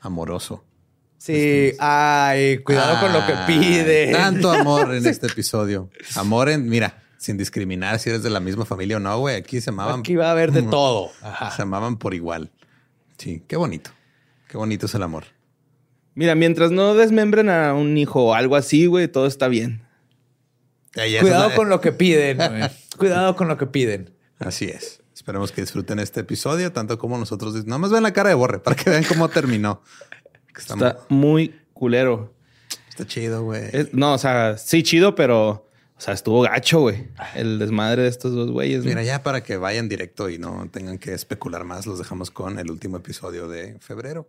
amoroso. Sí, ay, cuidado con lo que pide. Tanto amor en este episodio. Amor en, mira, sin discriminar si eres de la misma familia o no, güey. Aquí se amaban. Aquí va a haber de todo. Ajá. Se amaban por igual. Sí, qué bonito. Qué bonito es el amor. Mira, mientras no desmembren a un hijo o algo así, güey, todo está bien. Es Cuidado la- con lo que piden. Cuidado con lo que piden. Así es. Esperemos que disfruten este episodio tanto como nosotros. Nada más ven la cara de Borre para que vean cómo terminó. Está, Está muy culero. está chido, güey. No, o sea, sí chido, pero, o sea, estuvo gacho, güey. El desmadre de estos dos güeyes. Mira, ya para que vayan directo y no tengan que especular más, los dejamos con el último episodio de febrero.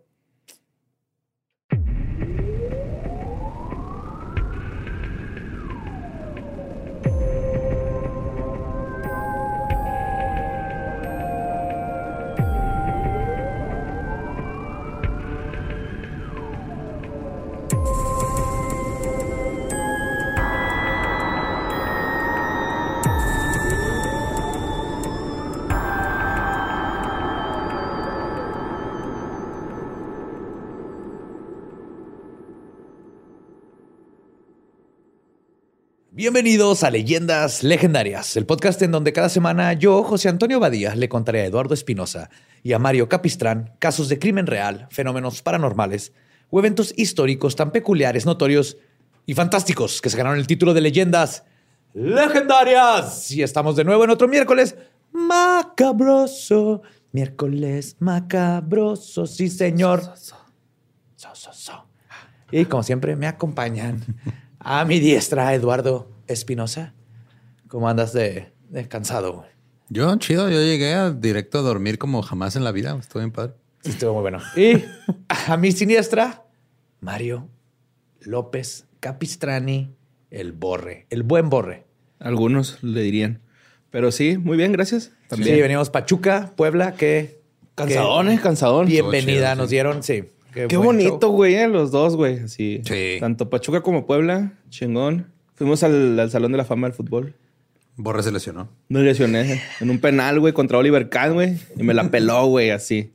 Bienvenidos a Leyendas Legendarias, el podcast en donde cada semana yo, José Antonio Badía, le contaré a Eduardo Espinosa y a Mario Capistrán casos de crimen real, fenómenos paranormales o eventos históricos tan peculiares, notorios y fantásticos que se ganaron el título de Leyendas Legendarias. Y estamos de nuevo en otro miércoles macabroso. Miércoles macabroso, sí señor. So, so, so. Y como siempre me acompañan a mi diestra Eduardo Espinosa. ¿Cómo andas de, de cansado? güey? Yo, chido, yo llegué a directo a dormir como jamás en la vida. Estuvo bien padre. Sí, estuvo muy bueno. Y a mi siniestra, Mario López Capistrani, el borre, el buen borre. Algunos le dirían. Pero sí, muy bien, gracias. También. Sí, venimos Pachuca, Puebla, que Cansadón, eh, cansadón. bienvenida chido, nos sí. dieron, sí. Qué buen bonito, show. güey, eh, los dos, güey. Así. Sí. Tanto Pachuca como Puebla, chingón. Fuimos al, al Salón de la Fama del Fútbol. Borre se lesionó. Me lesioné en un penal, güey, contra Oliver Kahn, güey. Y me la peló, güey, así.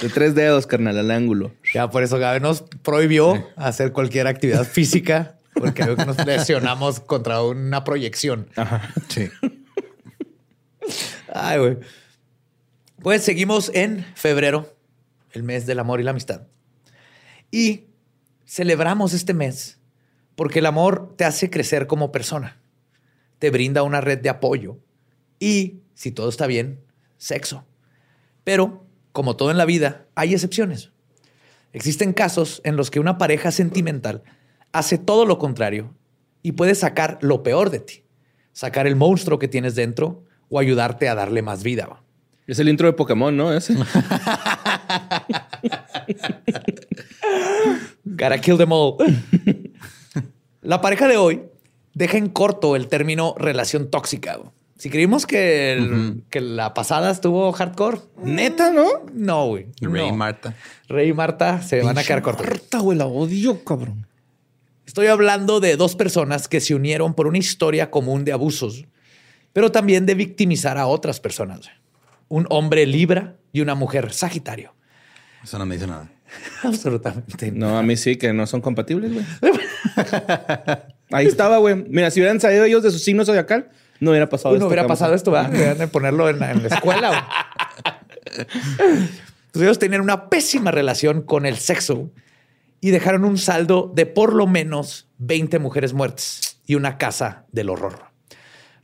De tres dedos, carnal, al ángulo. Ya por eso Gabe nos prohibió hacer cualquier actividad física porque creo que nos lesionamos contra una proyección. Sí. Ay, güey. Pues seguimos en febrero, el mes del amor y la amistad. Y celebramos este mes porque el amor te hace crecer como persona, te brinda una red de apoyo y, si todo está bien, sexo. Pero, como todo en la vida, hay excepciones. Existen casos en los que una pareja sentimental hace todo lo contrario y puede sacar lo peor de ti, sacar el monstruo que tienes dentro o ayudarte a darle más vida. Es el intro de Pokémon, ¿no? Ese. Gotta kill them all. La pareja de hoy deja en corto el término relación tóxica. güey. Si creímos que, el- que la pasada estuvo hardcore, Neta, ¿no? no, güey. Rey y. Marta. Rey y Marta se van a quedar cortos. Marta, güey, la odio, cabrón. Estoy hablando de dos personas que se unieron por una historia común de abusos pero también de victimizar a otras personas. Un hombre Libra y una mujer Sagitario. Eso no me dice nada. Absolutamente. No, a mí sí, que no son compatibles, güey. Ahí estaba, güey. Mira, si hubieran salido ellos de su signo zodiacal, no hubiera pasado Uy, no esto, hubiera pasado esto, ¿verdad? Deberían de ponerlo en, en la escuela. Pues ellos tenían una pésima relación con el sexo y dejaron un saldo de por lo menos 20 mujeres muertas y una casa del horror.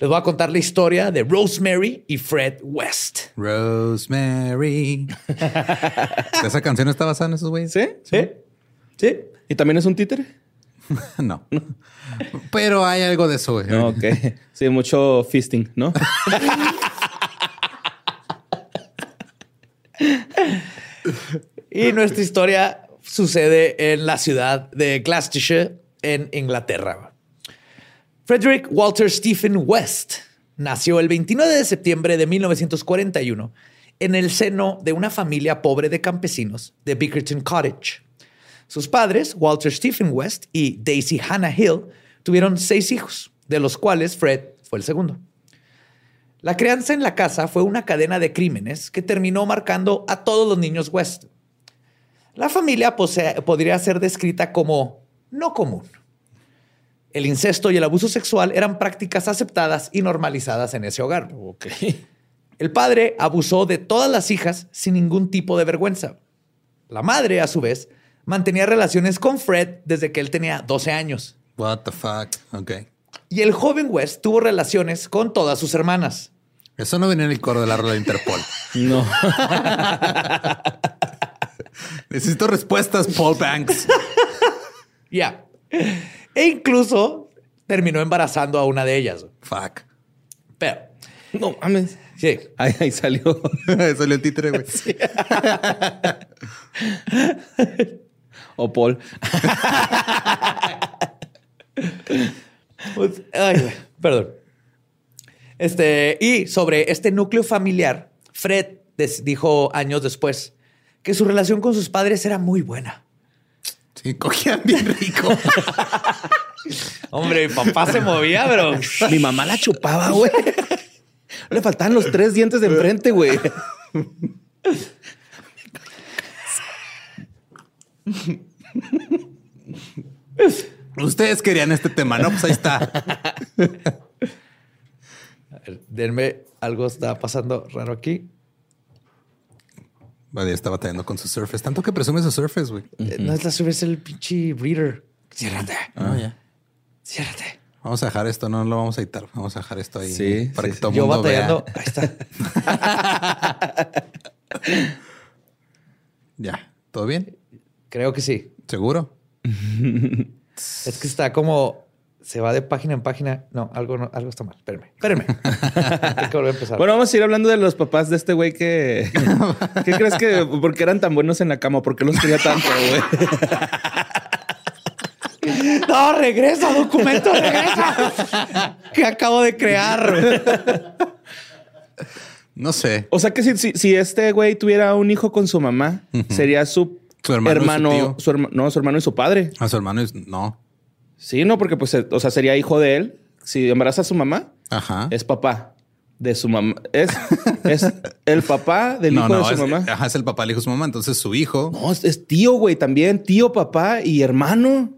Les voy a contar la historia de Rosemary y Fred West. Rosemary. ¿Esa canción está basada en esos güeyes? ¿Sí? ¿Sí? ¿Sí? ¿Y también es un títere? No. Pero hay algo de eso, güey. No, ok. Sí, mucho fisting, ¿no? Y nuestra historia sucede en la ciudad de Gloucestershire, en Inglaterra. Frederick Walter Stephen West nació el 29 de septiembre de 1941 en el seno de una familia pobre de campesinos de Bickerton Cottage. Sus padres, Walter Stephen West y Daisy Hannah Hill, tuvieron seis hijos, de los cuales Fred fue el segundo. La crianza en la casa fue una cadena de crímenes que terminó marcando a todos los niños West. La familia podría ser descrita como no común. El incesto y el abuso sexual eran prácticas aceptadas y normalizadas en ese hogar. Ok. El padre abusó de todas las hijas sin ningún tipo de vergüenza. La madre, a su vez, mantenía relaciones con Fred desde que él tenía 12 años. What the fuck. Ok. Y el joven West tuvo relaciones con todas sus hermanas. Eso no venía en el coro de la rola de Interpol. No. Necesito respuestas, Paul Banks. Ya. E incluso terminó embarazando a una de ellas. Fuck. Pero, No mames. sí. Ahí, ahí salió. Salió el títere, güey. O Paul. Pues, ay, perdón. Este, y sobre este núcleo familiar, Fred dijo años después que su relación con sus padres era muy buena. Sí, cogían bien rico. Hombre, mi papá se movía, bro. Mi mamá la chupaba, güey. Le faltaban los tres dientes de enfrente, güey. Ustedes querían este tema, ¿no? Pues ahí está. A ver, Denme, algo está pasando raro aquí. Vale, está batallando con su Surface. Tanto que presume su Surface, güey. Eh, No es la subida, es el pinche reader. Ciérrate. Ah, ya. Ciérrate. Vamos a dejar esto, no lo vamos a editar. Vamos a dejar esto ahí Sí, para sí, que sí. todo el Yo mundo batallando. vea. Ahí está. Ya, ¿todo bien? Creo que sí. ¿Seguro? Es que está como se va de página en página. No, algo, no, algo está mal. Espérenme, espérenme. Hay que volver a empezar. Bueno, vamos a ir hablando de los papás de este güey que... ¿Qué crees que... ¿Por qué eran tan buenos en la cama? ¿Por qué los quería tanto, güey? no, regresa, documento, regresa. que acabo de crear. No sé. O sea que si, si, si este güey tuviera un hijo con su mamá, sería su, Su hermano y su tío. su herma- no, su hermano y su padre. A su hermano es... No. Sí, no, porque pues, eh, o sea, sería hijo de él. Si embaraza a su mamá, Ajá. es papá de su mamá. Es, es el papá del no, hijo no, de su es, mamá. Ajá, es el papá del hijo de su mamá. Entonces su hijo, No, es, es tío, güey, también. Tío, papá y hermano.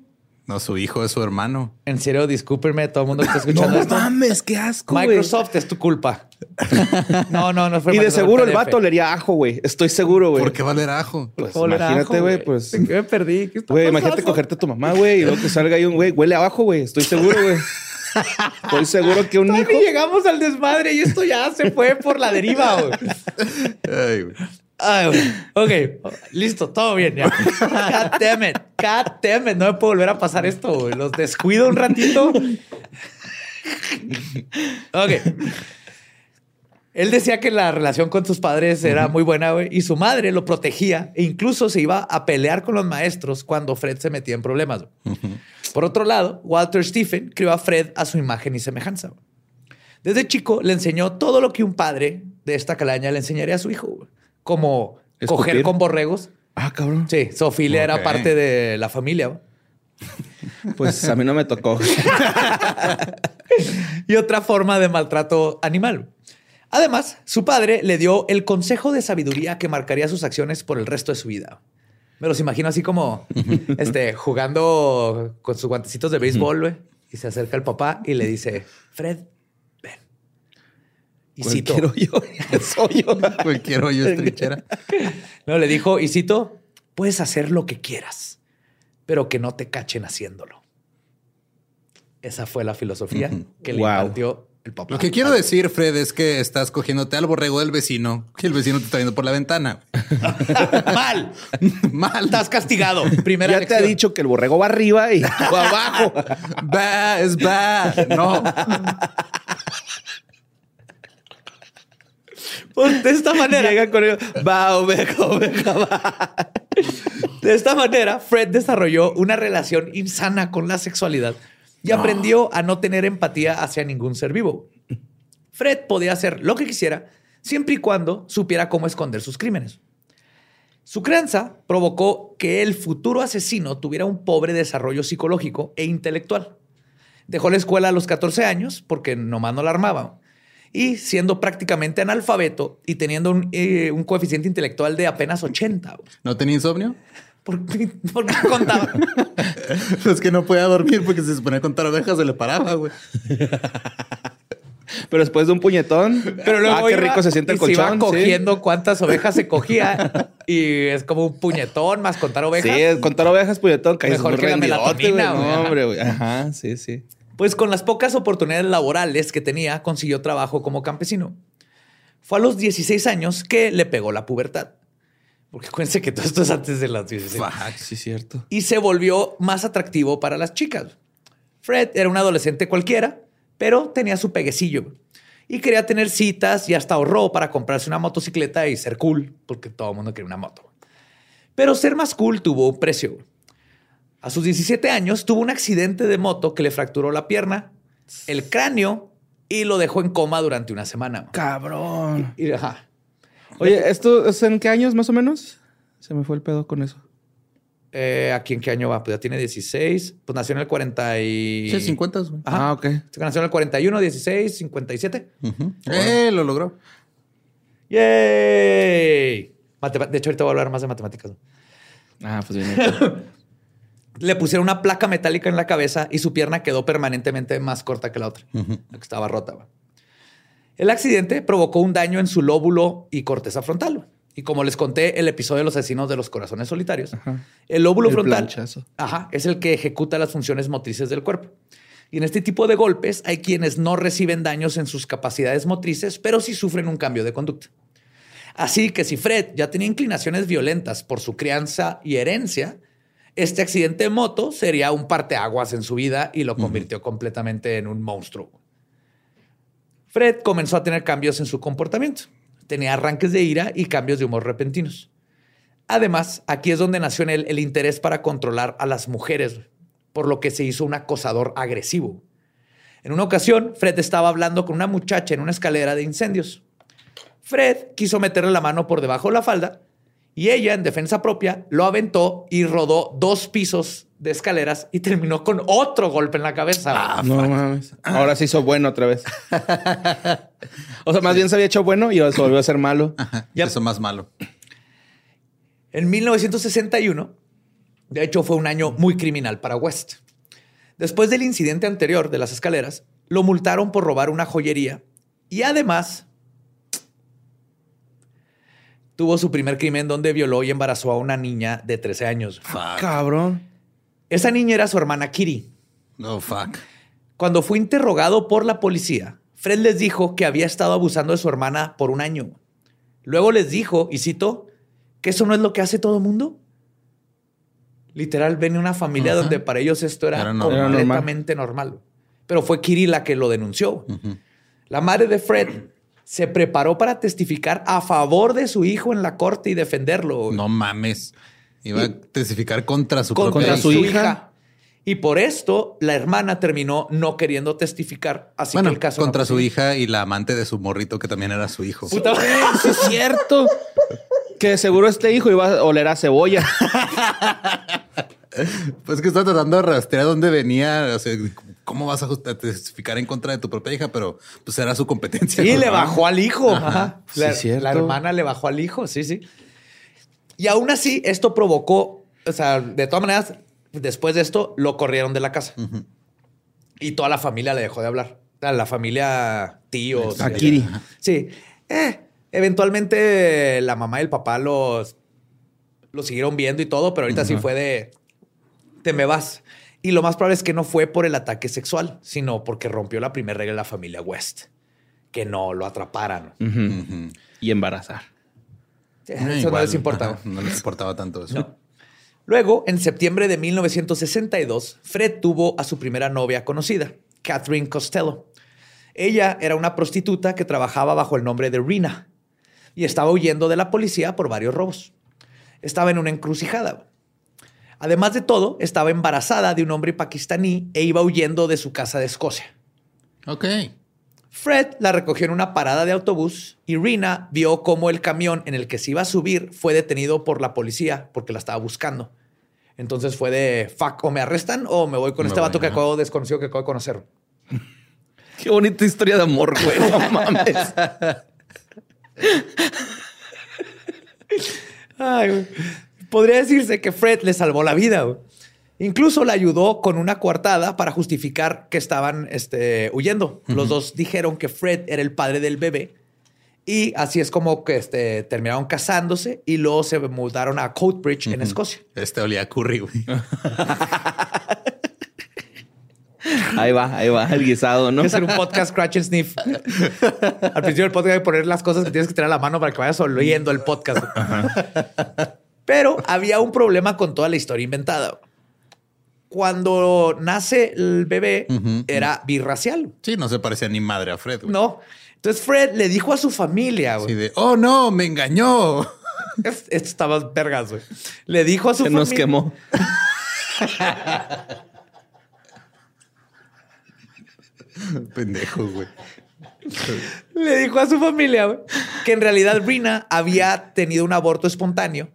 No, su hijo es su hermano. En serio, discúlpenme, todo el mundo que está escuchando No esto. mames, qué asco. Microsoft es tu culpa. no, no, no fue Y de seguro el vato lería ajo, güey. Estoy seguro, güey. ¿Por qué valer ajo? Pues Oler imagínate, ajo, güey, pues... ¿En qué me perdí? ¿Qué está Güey, pasando? imagínate cogerte a tu mamá, güey, y luego que salga ahí un güey, huele abajo, güey. Estoy seguro, güey. Estoy seguro que un Todavía hijo. ni llegamos al desmadre y esto ya se fue por la deriva. güey. Ay, güey. Ok, listo, todo bien. Ya. God damn it. God damn it. No me puedo volver a pasar esto. güey. Los descuido un ratito. Ok. Él decía que la relación con sus padres era muy buena güey, y su madre lo protegía e incluso se iba a pelear con los maestros cuando Fred se metía en problemas. güey. Por otro lado, Walter Stephen crió a Fred a su imagen y semejanza. güey. Desde chico le enseñó todo lo que un padre de esta calaña le enseñaría a su hijo, güey. Como Escupir. coger con borregos. Ah, cabrón. Sí, Sofía era Ok. parte de la familia. Pues a mí no me tocó. y otra forma de maltrato animal. Además, su padre le dio el consejo de sabiduría que marcaría sus acciones por el resto de su vida. Me los imagino así como este, jugando con sus guantecitos de béisbol, güey. Y se acerca el papá y le dice, Fred. Y cito, Cualquier hoyo es hoyo. Cualquier hoyo es trinchera. no, le dijo, y cito, puedes hacer lo que quieras, pero que no te cachen haciéndolo. Esa fue la filosofía que le Wow. impartió el papá. Lo que quiero decir, Fred, es que estás cogiéndote al borrego del vecino, que el vecino te está viendo por la ventana. Mal. Mal. Estás castigado. Primera Ya te ha dicho que el borrego va arriba y va abajo. Va, es va. No. Pues de esta manera, Llega con el va, oveja, oveja, va. de esta manera, Fred desarrolló una relación insana con la sexualidad y aprendió a no tener empatía hacia ningún ser vivo. Fred podía hacer lo que quisiera siempre y cuando supiera cómo esconder sus crímenes. Su crianza provocó que el futuro asesino tuviera un pobre desarrollo psicológico e intelectual. Dejó la escuela a los 14 años porque nomás no la armaba. Y siendo prácticamente analfabeto y teniendo un, eh, un coeficiente intelectual de apenas 80. güey. ¿No tenía insomnio? ¿Por qué, por qué contaba? Es que no podía dormir porque si se ponía a contar ovejas se le paraba, güey. Pero después de un puñetón. Pero luego ah, qué iba rico se siente y el colchón. Se iba sí. cogiendo cuántas ovejas se cogía y es como un puñetón más contar ovejas. Sí, es contar ovejas, puñetón, Mejor que la melatonina, güey. güey. No, hombre, güey. Ajá, sí, sí. Pues con las pocas oportunidades laborales que tenía, consiguió trabajo como campesino. Fue a los 16 años que le pegó la pubertad. Porque acuérdense que todo esto es antes de las 16. Fuck, sí, cierto. Y se volvió más atractivo para las chicas. Fred era un adolescente cualquiera, pero tenía su peguecillo. Y quería tener citas y hasta ahorró para comprarse una motocicleta y ser cool, porque todo el mundo quería una moto. Pero ser más cool tuvo un precio. A sus 17 años tuvo un accidente de moto que le fracturó la pierna, el cráneo y lo dejó en coma durante una semana. Cabrón. Y, ajá. Oye, ¿esto es en qué años más o menos? Se me fue el pedo con eso. Eh, ¿Aquí en qué año va? Pues ya tiene 16. Pues nació en el 40 y... Sí, 50, güey. Ajá. Ah, ok. Nació en el 41, 16, 57. Ujú. Eh, lo logró. ¡Yay! Matema- de hecho, ahorita voy a hablar más de matemáticas. Ah, pues bien. Le pusieron una placa metálica en la cabeza y su pierna quedó permanentemente más corta que la otra, la que estaba rota. El accidente provocó un daño en su lóbulo y corteza frontal. Y como les conté el episodio de los asesinos de los corazones solitarios, el lóbulo El frontal ajá, es el que ejecuta las funciones motrices del cuerpo. Y en este tipo de golpes hay quienes no reciben daños en sus capacidades motrices, pero sí sufren un cambio de conducta. Así que si Fred ya tenía inclinaciones violentas por su crianza y herencia, este accidente de moto sería un parteaguas en su vida y lo convirtió completamente en un monstruo. Fred comenzó a tener cambios en su comportamiento. Tenía arranques de ira y cambios de humor repentinos. Además, aquí es donde nació en él el interés para controlar a las mujeres, por lo que se hizo un acosador agresivo. En una ocasión, Fred estaba hablando con una muchacha en una escalera de incendios. Fred quiso meterle la mano por debajo de la falda y ella, en defensa propia, lo aventó y rodó dos pisos de escaleras y terminó con otro golpe en la cabeza. no mames. Ahora se hizo bueno otra vez. o sea, más bien se había hecho bueno y ahora se volvió a ser malo. Ya. Eso más malo. En 1961, de hecho, fue un año muy criminal para West. Después del incidente anterior de las escaleras, lo multaron por robar una joyería y además tuvo su primer crimen donde violó y embarazó a una niña de 13 años. Cabrón. Esa niña era su hermana Kiri. Oh, fuck. Cuando fue interrogado por la policía, Fred les dijo que había estado abusando de su hermana por un año. Luego les dijo, y cito, que eso no es lo que hace todo mundo. Literal, ven una familia donde para ellos esto era, Era normal. completamente normal. Pero fue Kiri la que lo denunció. La madre de Fred se preparó para testificar a favor de su hijo en la corte y defenderlo. No mames. Iba a testificar contra su contra propia su su hija. Y por esto la hermana terminó no queriendo testificar. Así Bueno, que el caso no contra su hija y la amante de su morrito, que también era su hijo. Puta- Sí, es cierto. Que seguro este hijo iba a oler a cebolla. Pues que está tratando de rastrear dónde venía, o sea, ¿cómo vas a testificar en contra de tu propia hija? Pero pues era su competencia. Sí, ¿no? le bajó al hijo. Ajá. Sí, La, cierto. la hermana le bajó al hijo, sí, sí. Y aún así, esto provocó, o sea, de todas maneras, después de esto, lo corrieron de la casa. Y toda la familia le dejó de hablar. O sea, La familia, tíos. Akiri. eh, Sí. Eh, eventualmente la mamá y el papá los, los siguieron viendo y todo, pero ahorita sí fue de, te me vas. Y lo más probable es que no fue por el ataque sexual, sino porque rompió la primera regla de la familia West, que no lo atraparan. Y embarazar. Eh, Eso no igual, les importaba. no les importaba tanto eso. No. Luego, en septiembre de 1962, Fred tuvo a su primera novia conocida, Catherine Costello. Ella era una prostituta que trabajaba bajo el nombre de Rina y estaba huyendo de la policía por varios robos. Estaba en una encrucijada. Además de todo, estaba embarazada de un hombre pakistaní e iba huyendo de su casa de Escocia. Ok. Fred la recogió en una parada de autobús y Rina vio cómo el camión en el que se iba a subir fue detenido por la policía porque la estaba buscando. Entonces fue de fuck, o me arrestan o me voy con Me este voy, vato que acabo desconocido que acabo de conocer. Qué bonita historia de amor, güey. No mames. Ay, güey. Podría decirse que Fred le salvó la vida. güey. Incluso la ayudó con una coartada para justificar que estaban este, huyendo. Los dos dijeron que Fred era el padre del bebé. Y así es como que este, terminaron casándose y luego se mudaron a Coatbridge en Escocia. Este olía a curry, güey. Ahí va, ahí va, el guisado, ¿no? Hacer un podcast Scratch and Sniff. Al principio del podcast hay que poner las cosas que tienes que tener a la mano para que vayas oyendo el podcast. Pero había un problema con toda la historia inventada. Cuando nace el bebé, era birracial. Sí, no se parecía ni madre a Fred, güey. No. Entonces Fred le dijo a su familia, güey. Así de, oh no, me engañó. Es- Esto estaba vergas, güey. Le dijo a su Se familia. nos quemó. Pendejo, güey. Le dijo a su familia que en realidad Rina había tenido un aborto espontáneo,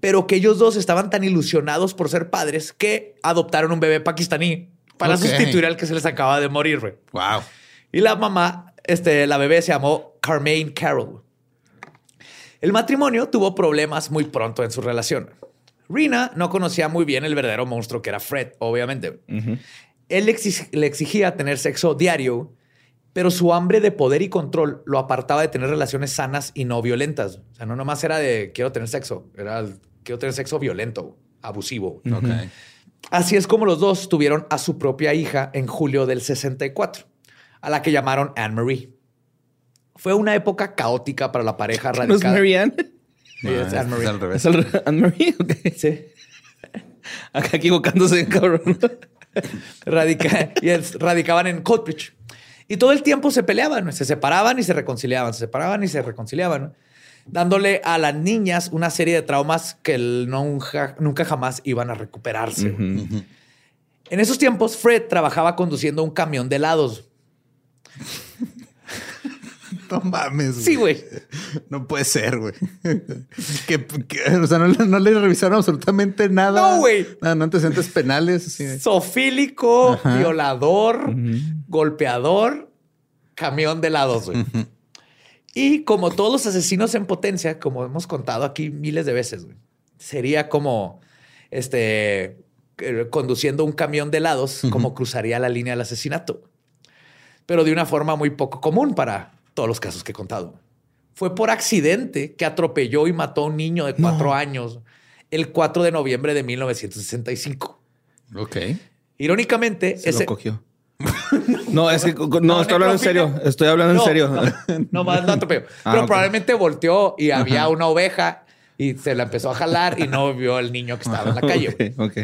pero que ellos dos estaban tan ilusionados por ser padres que adoptaron un bebé pakistaní para sustituir al que se les acaba de morir. Wow. Y la mamá, este, la bebé se llamó Carmaine Carroll. El matrimonio tuvo problemas muy pronto en su relación. Rina no conocía muy bien el verdadero monstruo que era Fred, obviamente. Él le, exig- le exigía tener sexo diario, pero su hambre de poder y control lo apartaba de tener relaciones sanas y no violentas. O sea, no nomás era de quiero tener sexo, era el, quiero tener sexo violento, abusivo. Ok. Así es como los dos tuvieron a su propia hija en julio del 64, a la que llamaron Anne Marie. Fue una época caótica para la pareja ¿No es radical. Marianne? Sí, es Ah, Anne Marie. al revés. ¿Es al- Anne-Marie? Ok. Sí. Acá equivocándose, cabrón. Radica- y es- radicaban en Coatbridge. Y todo el tiempo se peleaban, se separaban y se reconciliaban, se separaban y se reconciliaban, dándole a las niñas una serie de traumas que nunca, nunca jamás iban a recuperarse. En esos tiempos, Fred trabajaba conduciendo un camión de helados. No mames. Sí, güey. No puede ser, güey. que, que- o sea, no, le- no le revisaron absolutamente nada. No, güey. Nada, no antecedentes penales. así Sofílico, violador, golpeador, camión de helados, güey. Y como todos los asesinos en potencia, como hemos contado aquí miles de veces, güey, sería como este eh, conduciendo un camión de helados, como cruzaría la línea del asesinato. Pero de una forma muy poco común para todos los casos que he contado. Fue por accidente que atropelló y mató a un niño de cuatro años el 4 de noviembre de 1965. Ok. Irónicamente, Se ese lo cogió. No, es que no, estoy hablando en serio. Estoy hablando en serio. No, no más no atropelló. Ah, Pero probablemente volteó y había una oveja y se la empezó a jalar y no vio al niño que estaba en la calle. güey. Ok,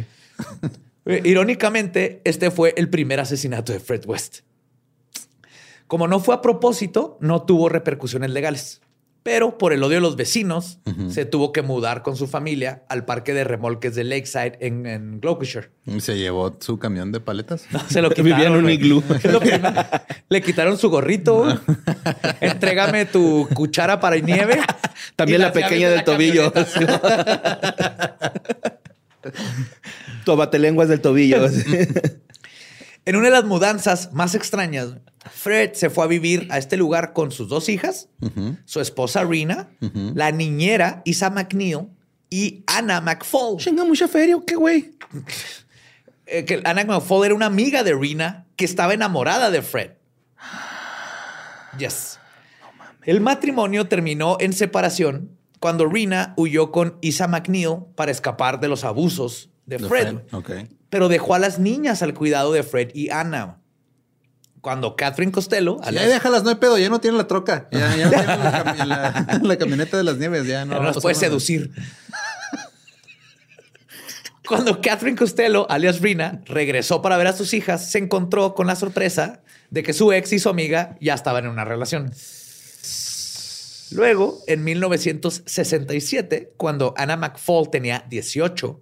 ok. Eh, Irónicamente, este fue el primer asesinato de Fred West. Como no fue a propósito, no tuvo repercusiones legales. Pero por el odio de los vecinos, se tuvo que mudar con su familia al parque de remolques de Lakeside en, en Gloucestershire. ¿Y ¿Se llevó su camión de paletas? Se lo quitaron. Vivía en un iglú. Le quitaron su gorrito. güey. Entrégame tu cuchara para nieve. También la pequeña de del la tobillo. tu abatelenguas del tobillo. En una de las mudanzas más extrañas, Fred se fue a vivir a este lugar con sus dos hijas, su esposa Rina, la niñera Isa McNeil y Anna McFall. Chinga, mucha feria, ¿o ¿qué, güey? Eh, que Anna McFall era una amiga de Rina que estaba enamorada de Fred. Yes. El matrimonio terminó en separación cuando Rina huyó con Isa McNeil para escapar de los abusos de De Fred. Pero dejó a las niñas al cuidado de Fred y Anna. Cuando Catherine Costello, Ya déjalas, no hay pedo, ya no tienen la troca. Ya, ya no tienen la, cami- la- la camioneta de las nieves, ya no. no va a nos puede seducir. Cuando Catherine Costello, alias Rina, regresó para ver a sus hijas, se encontró con la sorpresa de que su ex y su amiga ya estaban en una relación. Luego, en 1967, cuando Anna McFall tenía 18,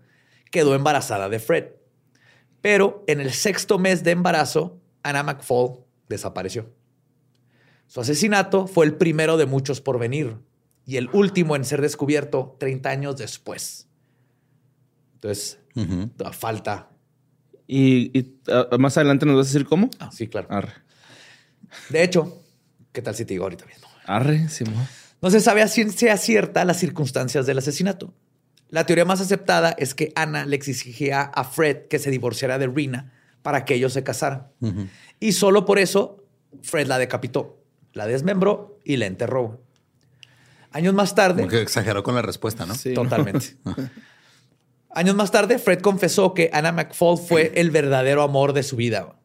quedó embarazada de Fred. Pero en el sexto mes de embarazo, Anna McFall desapareció. Su asesinato fue el primero de muchos por venir y el último en ser descubierto 30 años después. Entonces, falta. Y, y, más adelante nos vas a decir cómo. Ah, sí, claro. Arre. De hecho, ¿qué tal si te digo ahorita mismo? Arre, Simón. No se sabe a ciencia cierta las circunstancias del asesinato. La teoría más aceptada es que Ana le exigía a Fred que se divorciara de Rina para que ellos se casaran. Y solo por eso Fred la decapitó, la desmembró y la enterró. Años más tarde, Como que exageró con la respuesta, ¿no? Sí. totalmente. Años más tarde, Fred confesó que Anna McFall fue el verdadero amor de su vida.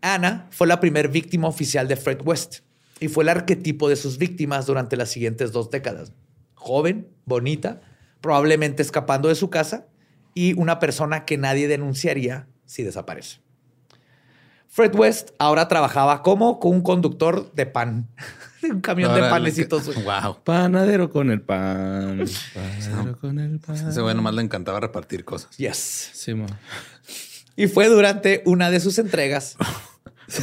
Anna fue la primer víctima oficial de Fred West y fue el arquetipo de sus víctimas durante las siguientes dos décadas. Joven, bonita, probablemente escapando de su casa y una persona que nadie denunciaría si desaparece. Fred West ahora trabajaba como un conductor de pan, un camión de panecitos. que- Wow. Panadero con el pan. Panadero con el pan. Ese güey nomás le encantaba repartir cosas. Yes. Simón. Y fue durante una de sus entregas.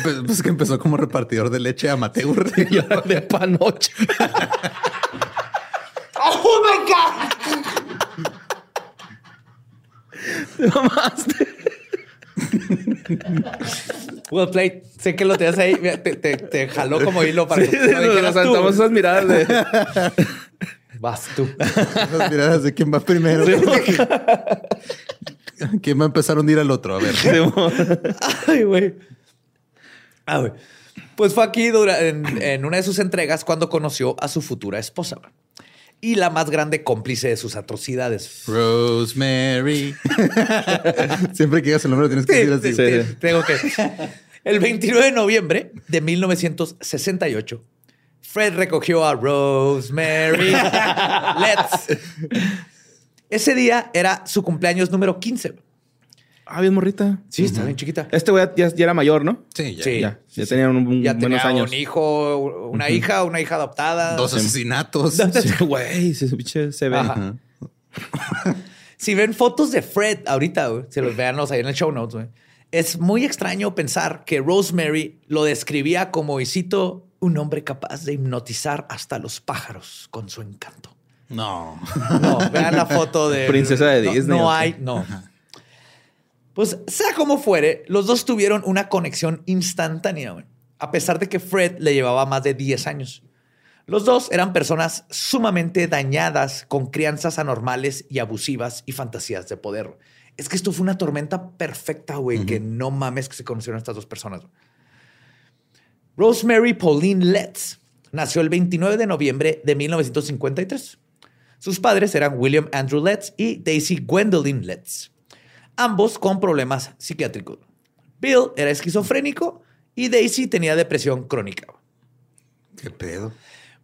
Pues, pues que empezó como repartidor de leche amateur. de panoche. ¡Oh, my God! Te mamaste. Well played. Sé que lo tenías ahí. Mira, Te, te- te jaló como hilo para Sí, que no nos dijeras tú. esas miradas de. Vas tú. Esas miradas de quién va primero. ¿Quién va a empezar a hundir al otro? A ver. Ay, güey. Ah, güey. Pues fue aquí dura- en, en una de sus entregas cuando conoció a su futura esposa. Y la más grande cómplice de sus atrocidades. Rosemary. Siempre que digas el nombre lo tienes que Sí, decir así. sí, Sí. sí, tengo que. El 29 de noviembre de 1968, Fred recogió a Rosemary Letts. Ese día era su cumpleaños número 15. Ah, bien morrita. Sí, está bien chiquita. Este güey ya, ya era mayor, ¿no? Sí, ya. Sí. Ya, ya tenía un, un- Ya buenos tenía años. un hijo, una hija, una hija adoptada. Dos asesinatos. Sí, Güey, se ve. Ajá. Si ven fotos de Fred ahorita, güey, se los veanlos ahí en el show notes, güey. Es muy extraño pensar que Rosemary lo describía como, y cito, un hombre capaz de hipnotizar hasta los pájaros con su encanto. No. No, vean la foto de... Princesa de Disney, No, hay, no. Pues sea como fuere, los dos tuvieron una conexión instantánea, a pesar de que Fred le llevaba más de 10 años. Los dos eran personas sumamente dañadas con crianzas anormales y abusivas y fantasías de poder. Es que esto fue una tormenta perfecta, güey, que no mames que se conocieron estas dos personas. Rosemary Pauline Letts nació el 29 de noviembre de 1953. Sus padres eran William Andrew Letts y Daisy Gwendolyn Letts, ambos con problemas psiquiátricos. Bill era esquizofrénico y Daisy tenía depresión crónica. ¿Qué pedo?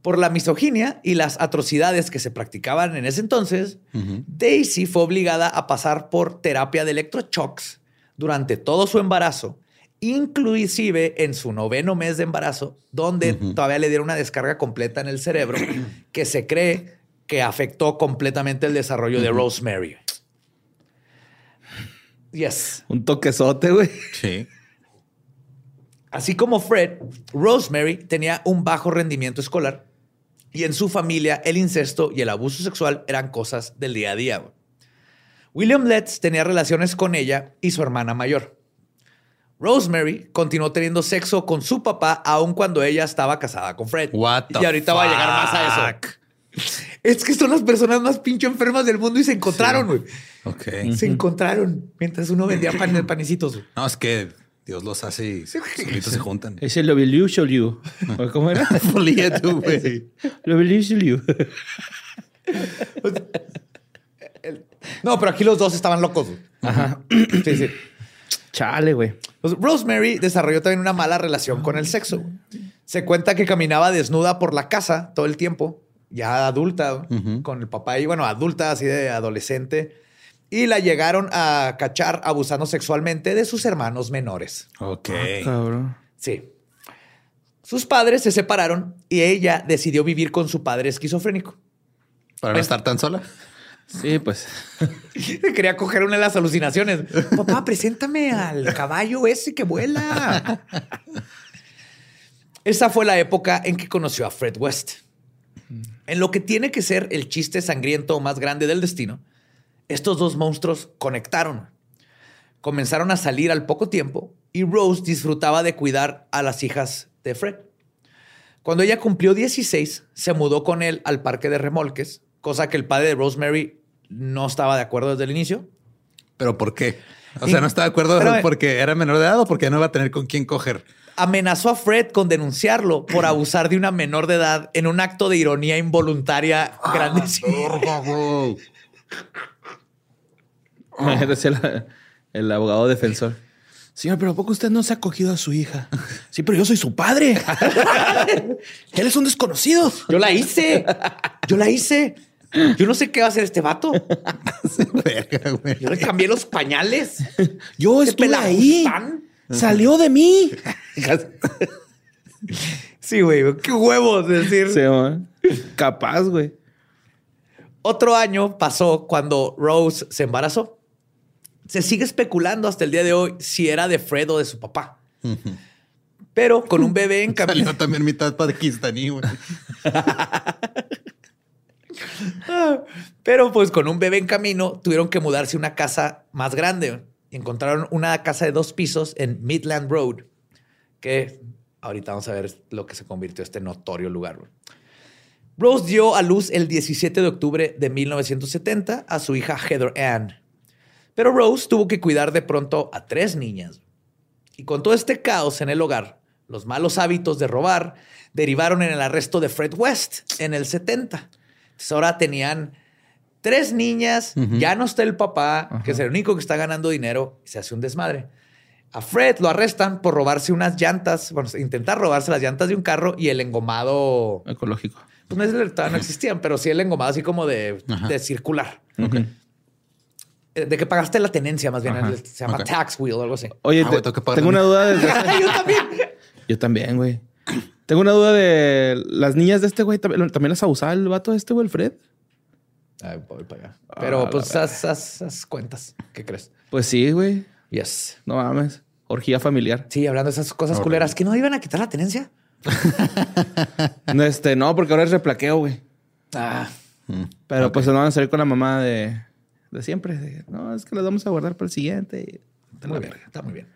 Por la misoginia y las atrocidades que se practicaban en ese entonces, Daisy fue obligada a pasar por terapia de electroshocks durante todo su embarazo, inclusive en su noveno mes de embarazo, donde todavía le dieron una descarga completa en el cerebro que se cree que afectó completamente el desarrollo de Rosemary. Yes. Un toquezote, güey. Sí. Así como Fred, Rosemary tenía un bajo rendimiento escolar y en su familia el incesto y el abuso sexual eran cosas del día a día. William Letts tenía relaciones con ella y su hermana mayor. Rosemary continuó teniendo sexo con su papá aun cuando ella estaba casada con Fred. What the y ahorita va a llegar más a eso. Es que son las personas más pinche enfermas del mundo y se encontraron, güey. Ok. Se encontraron mientras uno vendía pan, panecitos. No, es que Dios los hace y solitos se juntan. Es el Lovilusholiu. ¿O ¿Cómo era? Folía tú, güey. No, pero aquí los dos estaban locos. Ajá. Sí, sí. Chale, güey. Pues Rosemary desarrolló también una mala relación con el sexo. Se cuenta que caminaba desnuda por la casa todo el tiempo, ya adulta, con el papá y bueno, adulta, así de adolescente. Y la llegaron a cachar abusando sexualmente de sus hermanos menores. Ok. Cabrón. Sí. Sus padres se separaron y ella decidió vivir con su padre esquizofrénico. Para no estar tan sola. Sí, pues. Quería coger una de las alucinaciones. Papá, preséntame al caballo ese que vuela. Esa fue la época en que conoció a Fred West. En lo que tiene que ser el chiste sangriento más grande del destino, estos dos monstruos conectaron. Comenzaron a salir al poco tiempo y Rose disfrutaba de cuidar a las hijas de Fred. Cuando ella cumplió 16, se mudó con él al parque de remolques, cosa que el padre de Rosemary no estaba de acuerdo desde el inicio. ¿Pero por qué? O sea, no estaba de acuerdo Pero- porque era menor de edad o porque no iba a tener con quién coger. Amenazó a Fred con denunciarlo por abusar de una menor de edad en un acto de ironía involuntaria grandísimo. Es el, el abogado defensor. Señor, pero ¿a poco usted no se ha cogido a su hija? Sí, pero yo soy su padre. Él es un desconocido. Yo la hice. Yo la hice. Yo no sé qué va a hacer este vato. Verga, güey. Yo le cambié los pañales. Yo estuve ahí. pelajustán. Salió de mí. Sí, güey. Qué huevos de decir. Sí, man. Capaz, güey. Otro año pasó cuando Rose se embarazó. Se sigue especulando hasta el día de hoy si era de Fred o de su papá. Pero con un bebé en camino. Salió también mitad pakistaní, güey. Pero pues con un bebé en camino tuvieron que mudarse a una casa más grande. Encontraron una casa de dos pisos en Midland Road, que ahorita vamos a ver lo que se convirtió este notorio lugar. Rose dio a luz el 17 de octubre de 1970 a su hija Heather Ann. Pero Rose tuvo que cuidar de pronto a tres niñas. Y con todo este caos en el hogar, los malos hábitos de robar derivaron en el arresto de Fred West en el 70. Entonces ahora tenían tres niñas, ya no está el papá, que es el único que está ganando dinero, y se hace un desmadre. A Fred lo arrestan por robarse unas llantas, bueno, intentar robarse las llantas de un carro y el engomado, Ecológico. pues no, es el- todavía no existían, pero sí el engomado así como de, de circular. Ok. Eh, De que pagaste la tenencia, más bien. Ajá. Se llama tax wheel o algo así. Oye, Ah, te- tengo que pagar tengo la una duda desde... Yo también. Yo también, güey. Tengo una duda de las niñas de este güey. ¿También, también las abusaba el vato este, güey, el Fred? Ay, voy para allá. Pero Ah, pues la haz, haz- haz cuentas. ¿Qué crees? Pues sí, güey. Yes. No mames. Orgía familiar. Sí, hablando de esas cosas culeras, ¿que no iban a quitar la tenencia? No, este, no, porque ahora es replaqueo, güey. Ah, Pero pues se van a salir con la mamá de, de siempre. de, no, es que las vamos a guardar para el siguiente. está muy bien. Está muy bien.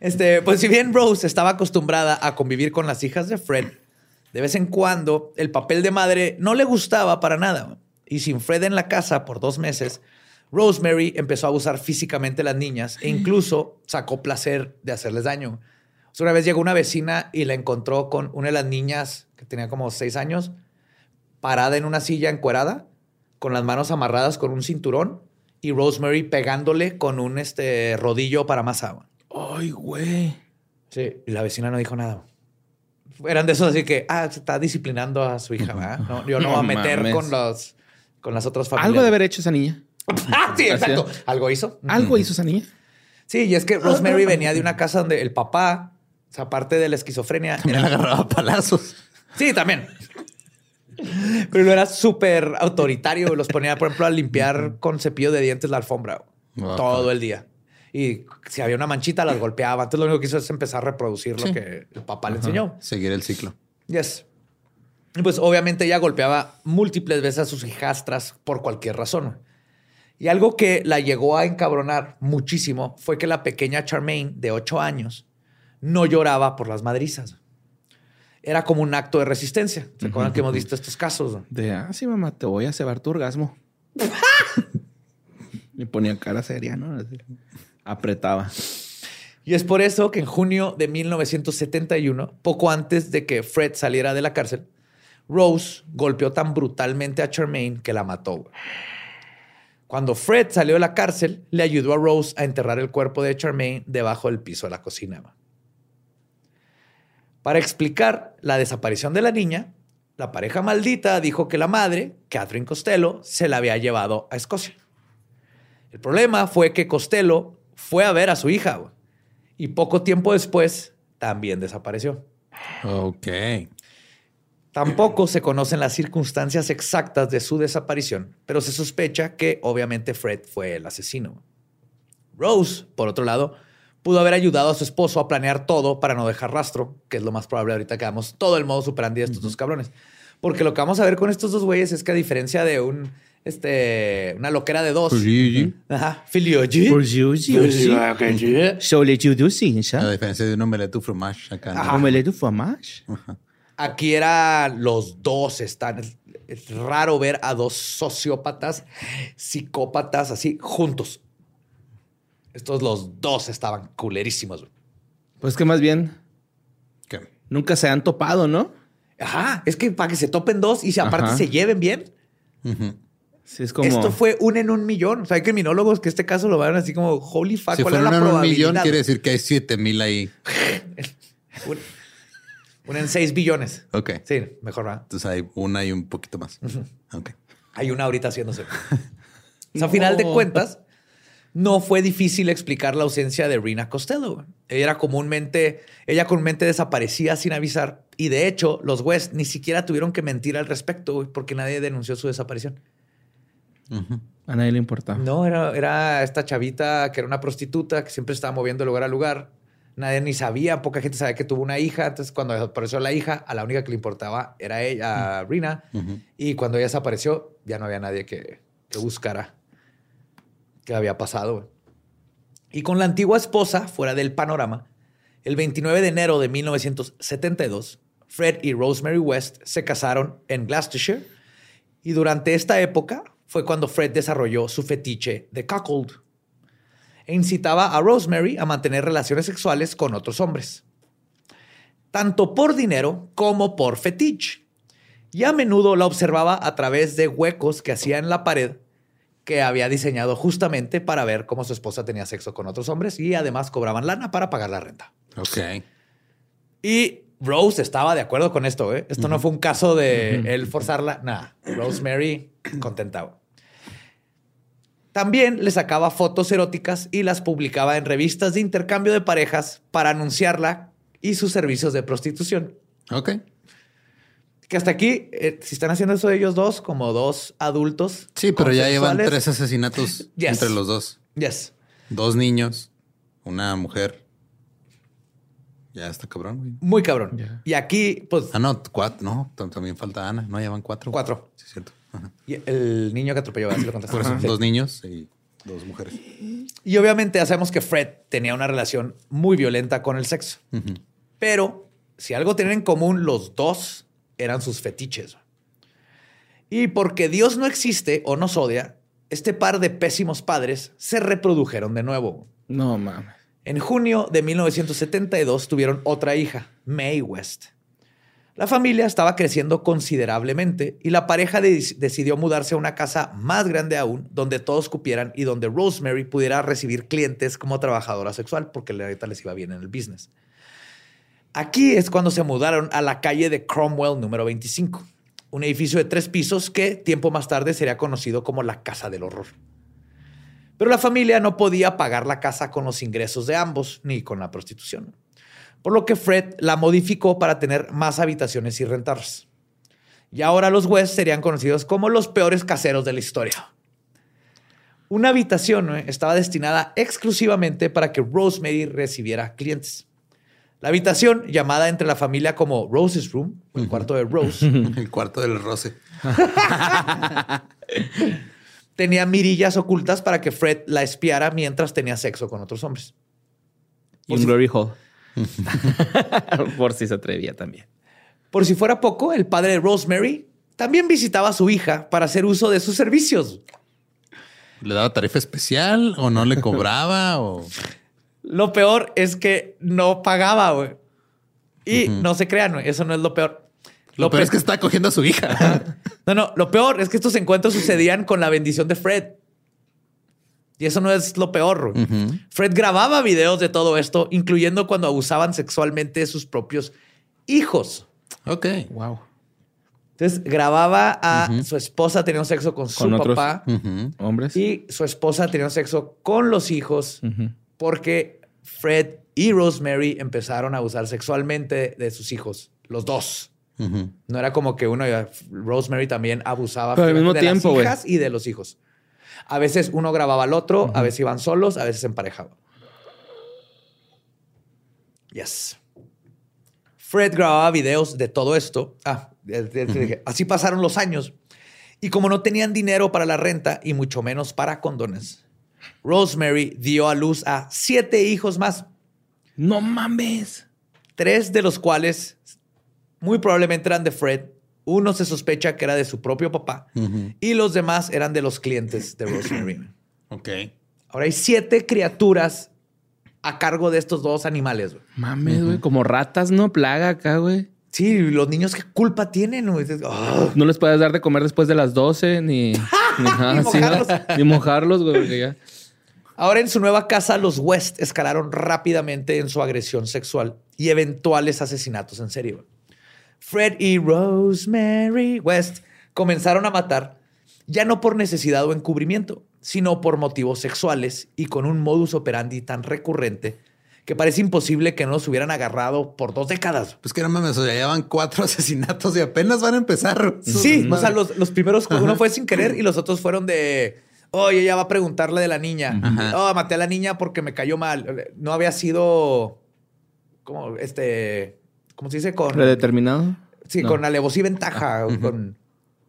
Este, pues si bien Rose estaba acostumbrada a convivir con las hijas de Fred, de vez en cuando el papel de madre no le gustaba para nada. Y sin Fred en la casa por dos meses, Rosemary empezó a abusar físicamente a las niñas e incluso sacó placer de hacerles daño. O sea, una vez llegó una vecina y la encontró con una de las niñas que tenía como seis años, parada en una silla encuerada, con las manos amarradas con un cinturón y Rosemary pegándole con un este, rodillo para más agua. Ay, güey. Sí. Y la vecina no dijo nada. Eran de esos así que, ah, se está disciplinando a su hija, ¿verdad? No, yo no, No voy a meter mames. con los con las otras familias. Algo de haber hecho esa niña. Ah, sí, exacto. Algo hizo. Algo hizo esa niña. Sí, y es que Rosemary venía de una casa donde el papá, o sea, aparte de la esquizofrenia, la era- agarraba a palazos. Sí, también. Pero era súper autoritario. Los ponía, por ejemplo, a limpiar con cepillo de dientes la alfombra Wow. todo el día. Y si había una manchita, las golpeaba. Entonces, lo único que hizo es empezar a reproducir lo que el papá le enseñó. Seguir el ciclo. Yes. Pues, obviamente, ella golpeaba múltiples veces a sus hijastras por cualquier razón. Y algo que la llegó a encabronar muchísimo fue que la pequeña Charmaine, de 8 años, no lloraba por las madrizas. Era como un acto de resistencia. ¿Se acuerdan que hemos visto estos casos? De, ah, sí, mamá, te voy a cebar tu orgasmo. y ponía cara seria, ¿no? Apretaba. Y es por eso que en junio de 1971, poco antes de que Fred saliera de la cárcel, Rose golpeó tan brutalmente a Charmaine que la mató. Cuando Fred salió de la cárcel, le ayudó a Rose a enterrar el cuerpo de Charmaine debajo del piso de la cocina. Para explicar la desaparición de la niña, la pareja maldita dijo que la madre, Catherine Costello, se la había llevado a Escocia. El problema fue que Costello fue a ver a su hija y poco tiempo después también desapareció. Ok. Tampoco se conocen las circunstancias exactas de su desaparición, pero se sospecha que obviamente Fred fue el asesino. Rose, por otro lado, pudo haber ayudado a su esposo a planear todo para no dejar rastro, que es lo más probable ahorita que hagamos todo el modo superandi de estos dos cabrones. Porque lo que vamos a ver con estos dos güeyes es que a diferencia de un este una loquera de dos, ajá, filioji, A diferencia de un omelette fromage acá. ¿no? Ajá. Aquí era los dos están. Es, es raro ver a dos sociópatas, psicópatas así juntos. Estos los dos estaban culerísimos. güey. Pues que más bien ¿Qué? nunca se han topado, ¿no? Ajá, es que para que se topen dos y se, aparte Ajá. se lleven bien. Sí, es como. Esto fue un en un millón. O sea, hay criminólogos que este caso lo van así como, holy fuck, Si ¿cuál es fueron la en un probabilidad? millón, quiere decir que hay siete mil ahí. Un, un en seis billones. Ok. Sí, mejor va. Entonces hay una y un poquito más. Ok. Hay una ahorita haciéndose. O sea, a final de cuentas, no fue difícil explicar la ausencia de Rina Costello. Ella era comúnmente, ella comúnmente desaparecía sin avisar. Y de hecho, los West ni siquiera tuvieron que mentir al respecto, güey, porque nadie denunció su desaparición. A nadie le importa. No, era, era esta chavita que era una prostituta que siempre estaba moviendo de lugar a lugar. Nadie ni sabía, poca gente sabía que tuvo una hija. Entonces, cuando desapareció la hija, a la única que le importaba era ella, a Rina. Ujú. Y cuando ella desapareció, ya no había nadie que, que buscara qué había pasado. Y con la antigua esposa fuera del panorama, el 29 de enero de 1972, Fred y Rosemary West se casaron en Gloucestershire y durante esta época fue cuando Fred desarrolló su fetiche de cuckold e incitaba a Rosemary a mantener relaciones sexuales con otros hombres, tanto por dinero como por fetiche. Y a menudo la observaba a través de huecos que hacía en la pared que había diseñado justamente para ver cómo su esposa tenía sexo con otros hombres y además cobraban lana para pagar la renta. Ok. Y Rose estaba de acuerdo con esto. ¿eh? Esto no fue un caso de él forzarla. Nada. Rosemary contentaba. También le sacaba fotos eróticas y las publicaba en revistas de intercambio de parejas para anunciarla y sus servicios de prostitución. Ok. Que hasta aquí, eh, si están haciendo eso ellos dos, como dos adultos. Sí, pero ya llevan tres asesinatos Yes. entre los dos. Yes. Dos niños, una mujer. Ya está cabrón, güey. Muy cabrón. Y aquí, pues, Ah, no, cuatro. No, también falta Ana. No, ya van cuatro. Cuatro. Sí, es cierto. Y el niño que atropelló, así lo contaste. Por eso, Sí. dos niños y dos mujeres. Y obviamente ya sabemos que Fred tenía una relación muy violenta con el sexo. Pero si algo tienen en común los dos eran sus fetiches. Y porque Dios no existe o nos odia, este par de pésimos padres se reprodujeron de nuevo. No mames. En junio de 1972 tuvieron otra hija, Mae West. La familia estaba creciendo considerablemente y la pareja de- decidió mudarse a una casa más grande aún, donde todos cupieran y donde Rosemary pudiera recibir clientes como trabajadora sexual, porque ahorita les iba bien en el business. Aquí es cuando se mudaron a la calle de Cromwell número 25, un edificio de tres pisos que tiempo más tarde sería conocido como la Casa del Horror. Pero la familia no podía pagar la casa con los ingresos de ambos ni con la prostitución. Por lo que Fred la modificó para tener más habitaciones y rentarlas. Y ahora los West serían conocidos como los peores caseros de la historia. Una habitación ¿eh? estaba destinada exclusivamente para que Rosemary recibiera clientes. La habitación, llamada entre la familia como Rose's Room, o el cuarto de Rose, El cuarto del roce. tenía mirillas ocultas para que Fred la espiara mientras tenía sexo con otros hombres. Y un Glory Hall. Por si se atrevía también. Por si fuera poco, el padre de Rosemary también visitaba a su hija para hacer uso de sus servicios. ¿Le daba tarifa especial o no le cobraba? o... Lo peor es que no pagaba, güey. Y no se crean, güey, eso no es lo peor. Lo, peor pe- es que está cogiendo a su hija. No, no, lo peor es que estos encuentros sucedían con la bendición de Fred. Y eso no es lo peor. Fred grababa videos de todo esto, incluyendo cuando abusaban sexualmente de sus propios hijos. ok. Wow. Entonces grababa a su esposa teniendo sexo con su otros. papá Ujú. Hombres. y su esposa teniendo sexo con los hijos porque Fred y Rosemary empezaron a abusar sexualmente de sus hijos, los dos. No era como que uno, Rosemary también abusaba Pero al mismo de tiempo, las hijas y de los hijos. A veces uno grababa al otro, a veces iban solos, a veces emparejaban. Yes. Fred grababa videos de todo esto. Ah, así pasaron los años. Y como no tenían dinero para la renta y mucho menos para condones, Rosemary dio a luz a siete hijos más No mames. tres de los cuales muy probablemente eran de Fred. Uno se sospecha que era de su propio papá y los demás eran de los clientes de Rosemary. Ok. Ahora hay siete criaturas a cargo de estos dos animales. güey. Mames, güey. Como ratas, ¿no? Plaga acá, güey. Sí, los niños qué culpa tienen. No les puedes dar de comer después de las 12 ni, ni nada Ni así, ¿no? mojarlos. Ni mojarlos, güey. porque ya. Ahora en su nueva casa, los West escalaron rápidamente en su agresión sexual y eventuales asesinatos en serie. güey. Fred y Rosemary West comenzaron a matar ya no por necesidad o encubrimiento, sino por motivos sexuales y con un modus operandi tan recurrente que parece imposible que no los hubieran agarrado por dos décadas. Pues que no mames, o sea, llevan cuatro asesinatos y apenas van a empezar. Sí, o sea, los, los primeros, uno fue sin querer y los otros fueron de, oye, ella va a preguntarle de la niña. Ajá. Oh, maté a la niña porque me cayó mal. No había sido, como, este, ¿cómo se dice? Con, ¿Predeterminado? sí, No. con alevosía y ventaja. con,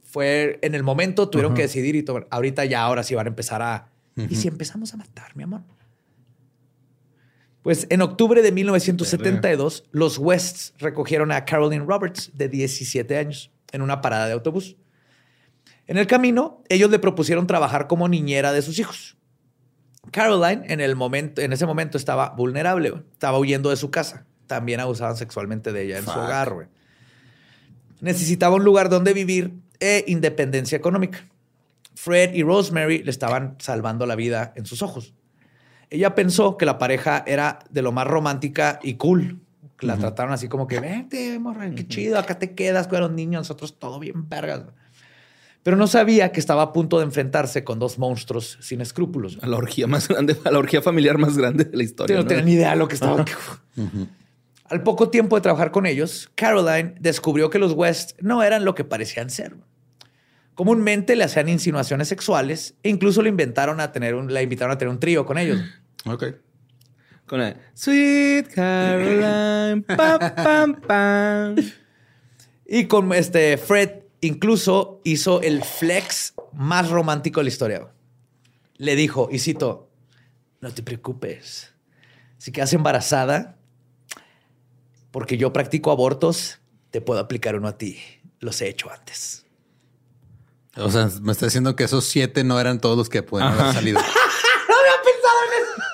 fue, en el momento tuvieron que decidir y tomar. Ahorita ya, ahora sí van a empezar a, ¿y si empezamos a matar, mi amor? Pues en octubre de 1972, los Wests recogieron a Carolyn Roberts, de 17 años, en una parada de autobús. En el camino, ellos le propusieron trabajar como niñera de sus hijos. Caroline, en, el momento, en ese momento, estaba vulnerable. Estaba huyendo de su casa. También abusaban sexualmente de ella en su hogar. güey. Necesitaba un lugar donde vivir e independencia económica. Fred y Rosemary le estaban salvando la vida en sus ojos. Ella pensó que la pareja era de lo más romántica y cool. La trataron así como que, vente, morra, qué chido, acá te quedas con los niños, nosotros todo bien vergas. Pero no sabía que estaba a punto de enfrentarse con dos monstruos sin escrúpulos. A la orgía más grande, a la orgía familiar más grande de la historia. no ¿no? tenía ni idea de lo que estaba. Al poco tiempo de trabajar con ellos, Caroline descubrió que los West no eran lo que parecían ser. Comúnmente le hacían insinuaciones sexuales e incluso le inventaron a tener un, la invitaron a tener un trío con ellos. Ok. Con la Sweet Caroline. pam, pam, pam. Y con este Fred incluso hizo el flex más romántico de la historia. Le dijo, y cito, no te preocupes. Si quedas embarazada, porque yo practico abortos, te puedo aplicar uno a ti. Los he hecho antes. O sea, me está diciendo que esos siete no eran todos los que pueden haber salido.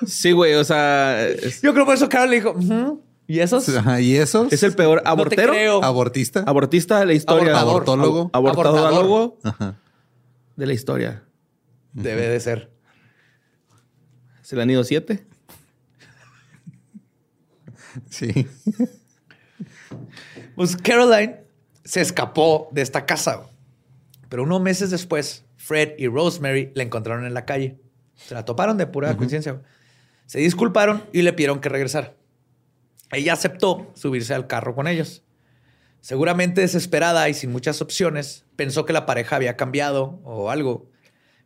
Sí, güey. O sea, es, Yo creo por eso Carol le dijo, "Ujú, ¿y esos? Ajá, ¿Y esos? es el peor No te abortero. abortista. Abortista de la historia. Abortador. Abortólogo. Ajá. de la historia. Debe de ser. Se le han ido siete. Sí. Pues Caroline se escapó de esta casa. Pero unos meses después, Fred y Rosemary la encontraron en la calle. Se la toparon de pura coincidencia. Se disculparon y le pidieron que regresara. Ella aceptó subirse al carro con ellos. Seguramente desesperada y sin muchas opciones, pensó que la pareja había cambiado o algo.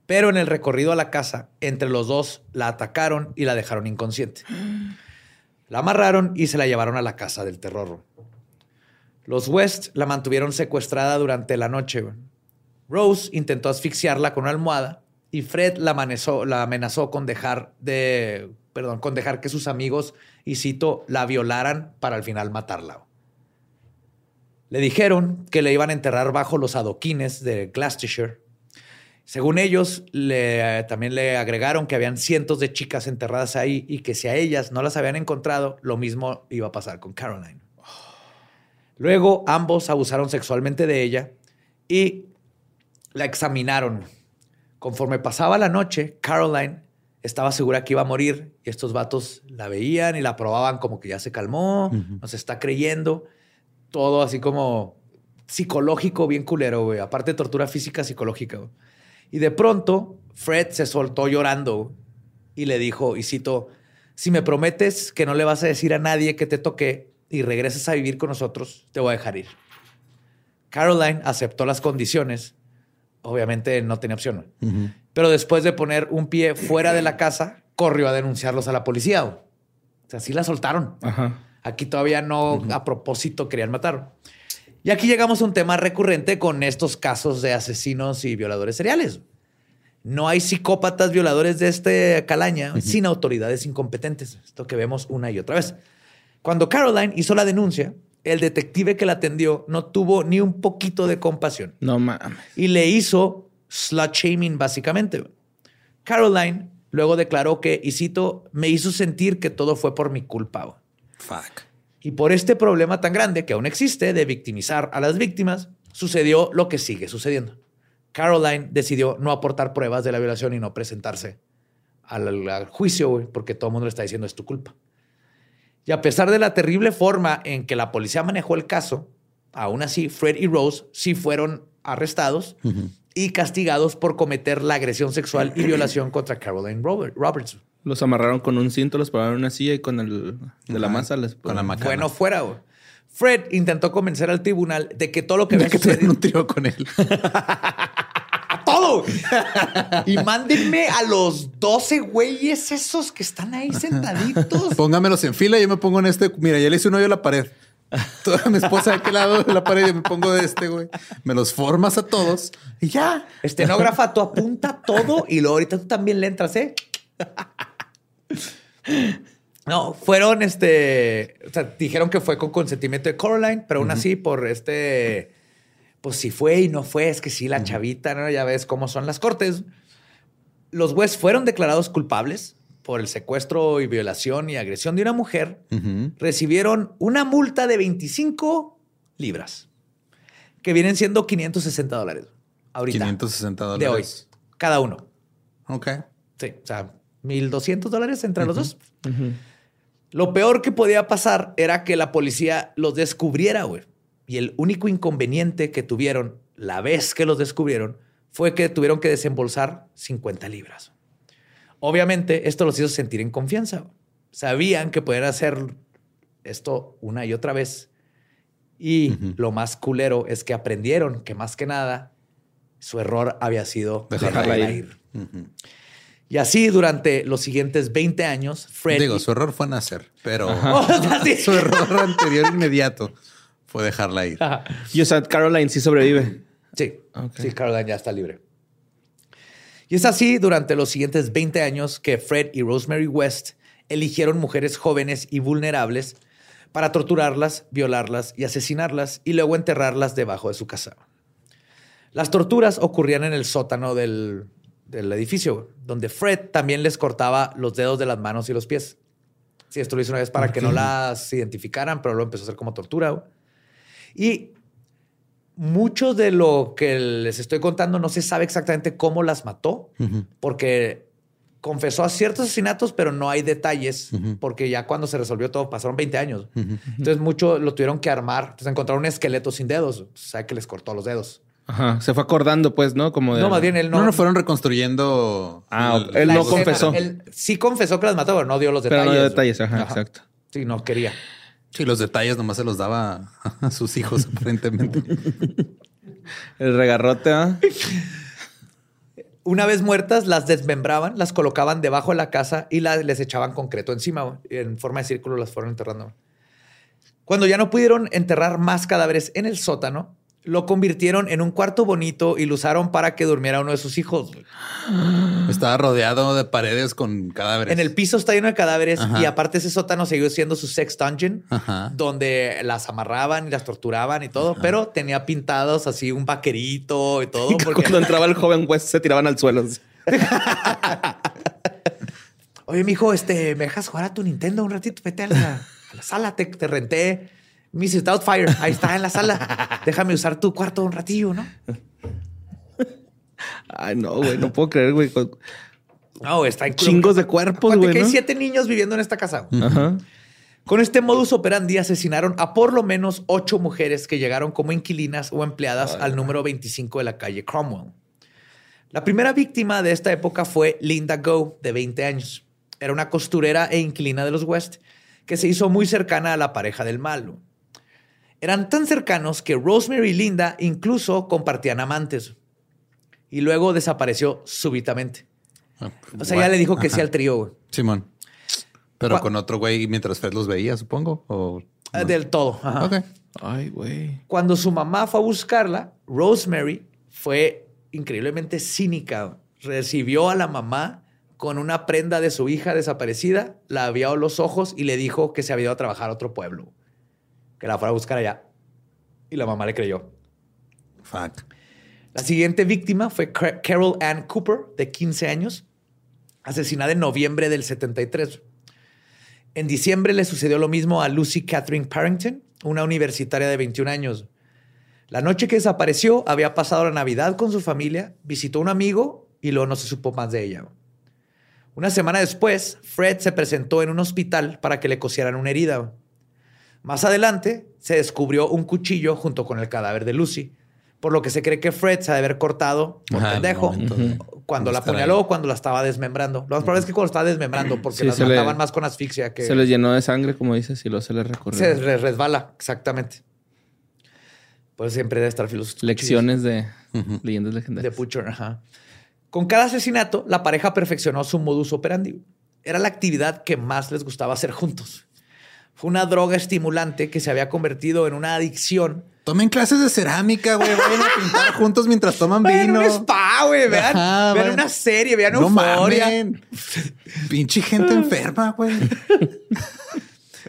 Pero en el recorrido a la casa, entre los dos la atacaron y la dejaron inconsciente. La amarraron y se la llevaron a la casa del terror. Los West la mantuvieron secuestrada durante la noche. Rose intentó asfixiarla con una almohada y Fred la amenazó, con dejar de, perdón, con dejar que sus amigos y cito la violaran para al final matarla. Le dijeron que le iban a enterrar bajo los adoquines de Gloucestershire. Según ellos, también le agregaron que habían cientos de chicas enterradas ahí y que si a ellas no las habían encontrado, lo mismo iba a pasar con Caroline. Luego ambos abusaron sexualmente de ella y la examinaron. Conforme pasaba la noche, Caroline estaba segura que iba a morir y estos vatos la veían y la probaban como que ya se calmó, nos está creyendo todo así como psicológico, bien culero, güey. Aparte de tortura física, psicológica. Y de pronto, Fred se soltó llorando y le dijo, y cito, si me prometes que no le vas a decir a nadie que te toqué y regresas a vivir con nosotros, te voy a dejar ir. Caroline aceptó las condiciones. Obviamente no tenía opción. Pero después de poner un pie fuera de la casa, corrió a denunciarlos a la policía. O sea, sí la soltaron. Ajá. Aquí todavía no a propósito querían matar. Y aquí llegamos a un tema recurrente con estos casos de asesinos y violadores seriales. No hay psicópatas violadores de este calaña sin autoridades incompetentes. Esto que vemos una y otra vez. Cuando Caroline hizo la denuncia, el detective que la atendió no tuvo ni un poquito de compasión No mames. y le hizo slut shaming básicamente. Caroline luego declaró que, y cito, me hizo sentir que todo fue por mi culpa. Fuck. Y por este problema tan grande que aún existe de victimizar a las víctimas, sucedió lo que sigue sucediendo. Caroline decidió no aportar pruebas de la violación y no presentarse al, al juicio, güey, porque todo el mundo le está diciendo es tu culpa. Y a pesar de la terrible forma en que la policía manejó el caso, aún así Fred y Rose sí fueron arrestados y castigados por cometer la agresión sexual y violación contra Caroline Robert- Roberts. Los amarraron con un cinto, los pararon en una silla y con el de la masa les Con la macana. Bueno, fuera. Fred intentó convencer al tribunal de que todo lo que De había que un sucedido... trío con él. Y mándenme a los 12 güeyes esos que están ahí sentaditos. Póngamelos en fila y yo me pongo en este. Mira, ya le hice un hoyo a la pared. Toda mi esposa de aquel lado de la pared yo me pongo de este, güey. Me los formas a todos y ya. Estenógrafa, tú apunta todo y luego ahorita tú también le entras, ¿eh? No, fueron este. O sea, dijeron que fue con consentimiento de Coraline, pero aún así, por este. Pues si fue y no fue, es que sí, la chavita, ¿no? Ya ves cómo son las cortes. Los West fueron declarados culpables por el secuestro y violación y agresión de una mujer. Recibieron una multa de 25 libras, que vienen siendo 560 dólares. Ahorita. 560 de hoy. dólares. Cada uno. Ok. Sí, o sea, 1200 dólares entre los dos. Lo peor que podía pasar era que la policía los descubriera, güey. Y el único inconveniente que tuvieron la vez que los descubrieron fue que tuvieron que desembolsar 50 libras. Obviamente, esto los hizo sentir en confianza. Sabían que podían hacer esto una y otra vez. Y lo más culero es que aprendieron que más que nada su error había sido Dejarla dejarla ir. Y así durante los siguientes 20 años, Fred... Digo, su error fue nacer, pero su error anterior inmediato fue dejarla ir. Ajá. Y o sea, Caroline sí sobrevive. Sí, sí, Caroline ya está libre. Y es así durante los siguientes 20 años que Fred y Rosemary West eligieron mujeres jóvenes y vulnerables para torturarlas, violarlas y asesinarlas y luego enterrarlas debajo de su casa. Las torturas ocurrían en el sótano del, del edificio, donde Fred también les cortaba los dedos de las manos y los pies. Sí, esto lo hizo una vez para que no las identificaran, pero luego empezó a hacer como tortura. Y mucho de lo que les estoy contando no se sabe exactamente cómo las mató, porque confesó a ciertos asesinatos, pero no hay detalles, porque ya cuando se resolvió todo pasaron 20 años. Entonces mucho lo tuvieron que armar. Entonces encontraron un esqueleto sin dedos. O sea, que les cortó los dedos. Ajá. Se fue acordando, pues, ¿no? Como de. No, más bien él no. No, no fueron reconstruyendo. Ah, el- él no escena. confesó. Él sí confesó que las mató, pero no dio los Pero detalles. no dio detalles, ajá, exacto. Sí, no quería. Sí, los detalles nomás se los daba a sus hijos, aparentemente. El regarrote, ¿ah? Una vez muertas, las desmembraban, las colocaban debajo de la casa y la- les echaban concreto encima. En forma de círculo las fueron enterrando. Cuando ya no pudieron enterrar más cadáveres en el sótano, lo convirtieron en un cuarto bonito y lo usaron para que durmiera uno de sus hijos. Estaba rodeado de paredes con cadáveres. En el piso está lleno de cadáveres Ajá. y aparte ese sótano siguió siendo su sex dungeon, Ajá. donde las amarraban y las torturaban y todo, pero tenía pintados así un vaquerito y todo. Porque, Cuando entraba el joven West se tiraban al suelo. oye, mijo, este, ¿me dejas jugar a tu Nintendo un ratito? Vete a la, a la sala, te, te renté Mrs. Doubtfire. Ahí está en la sala. Déjame usar tu cuarto un ratillo, ¿no? Ay, no, güey, no puedo creer, güey. No, está en Chingos de cuerpos, güey. que hay siete niños viviendo en esta casa. Ajá. Con este modus operandi asesinaron a por lo menos ocho mujeres que llegaron como inquilinas o empleadas al número 25 de la calle Cromwell. La primera víctima de esta época fue Linda Go, de 20 años. Era una costurera e inquilina de los West que se hizo muy cercana a la pareja del malo. Eran tan cercanos que Rosemary y Linda incluso compartían amantes. Y luego desapareció súbitamente. O sea, ya le dijo que sí al trío. güey. Simón. Pero con otro güey mientras Fred los veía, supongo. O... Eh, Del todo. Ajá. Ok. Ay, güey. Cuando su mamá fue a buscarla, Rosemary fue increíblemente cínica. Recibió a la mamá con una prenda de su hija desaparecida, la vio a los ojos y le dijo que se había ido a trabajar a otro pueblo, que la fuera a buscar allá. Y la mamá le creyó. Fuck. La siguiente víctima fue Ca- Carol Ann Cooper, de 15 años, asesinada en noviembre del 73. En diciembre le sucedió lo mismo a Lucy Catherine Parrington, una universitaria de 21 años. La noche que desapareció había pasado la Navidad con su familia, visitó a un amigo y luego no se supo más de ella. Una semana después, Fred se presentó en un hospital para que le cosieran una herida. Más adelante, se descubrió un cuchillo junto con el cadáver de Lucy, por lo que se cree que Fred se ha de haber cortado por Ajá, pendejo de- cuando de la apuñaló o cuando la estaba desmembrando. Lo más probable es que cuando la estaba desmembrando, porque Sí, las se le- mataban más con asfixia que Se les llenó de sangre, como dices, y luego se les recorrió. se re- resbala, exactamente. Pues siempre debe estar filosofía. Lecciones de leyendas De legendarias. Butcher, ajá. Con cada asesinato, la pareja perfeccionó su modus operandi. Era la actividad que más les gustaba hacer juntos. Fue una droga estimulante que se había convertido en una adicción. Tomen clases de cerámica, güey. Vayan a pintar juntos mientras toman Vean vino. un spa, güey. Vean, Ajá, vean vayan. una serie, vean No euforia. mamen. Pinche gente enferma, güey.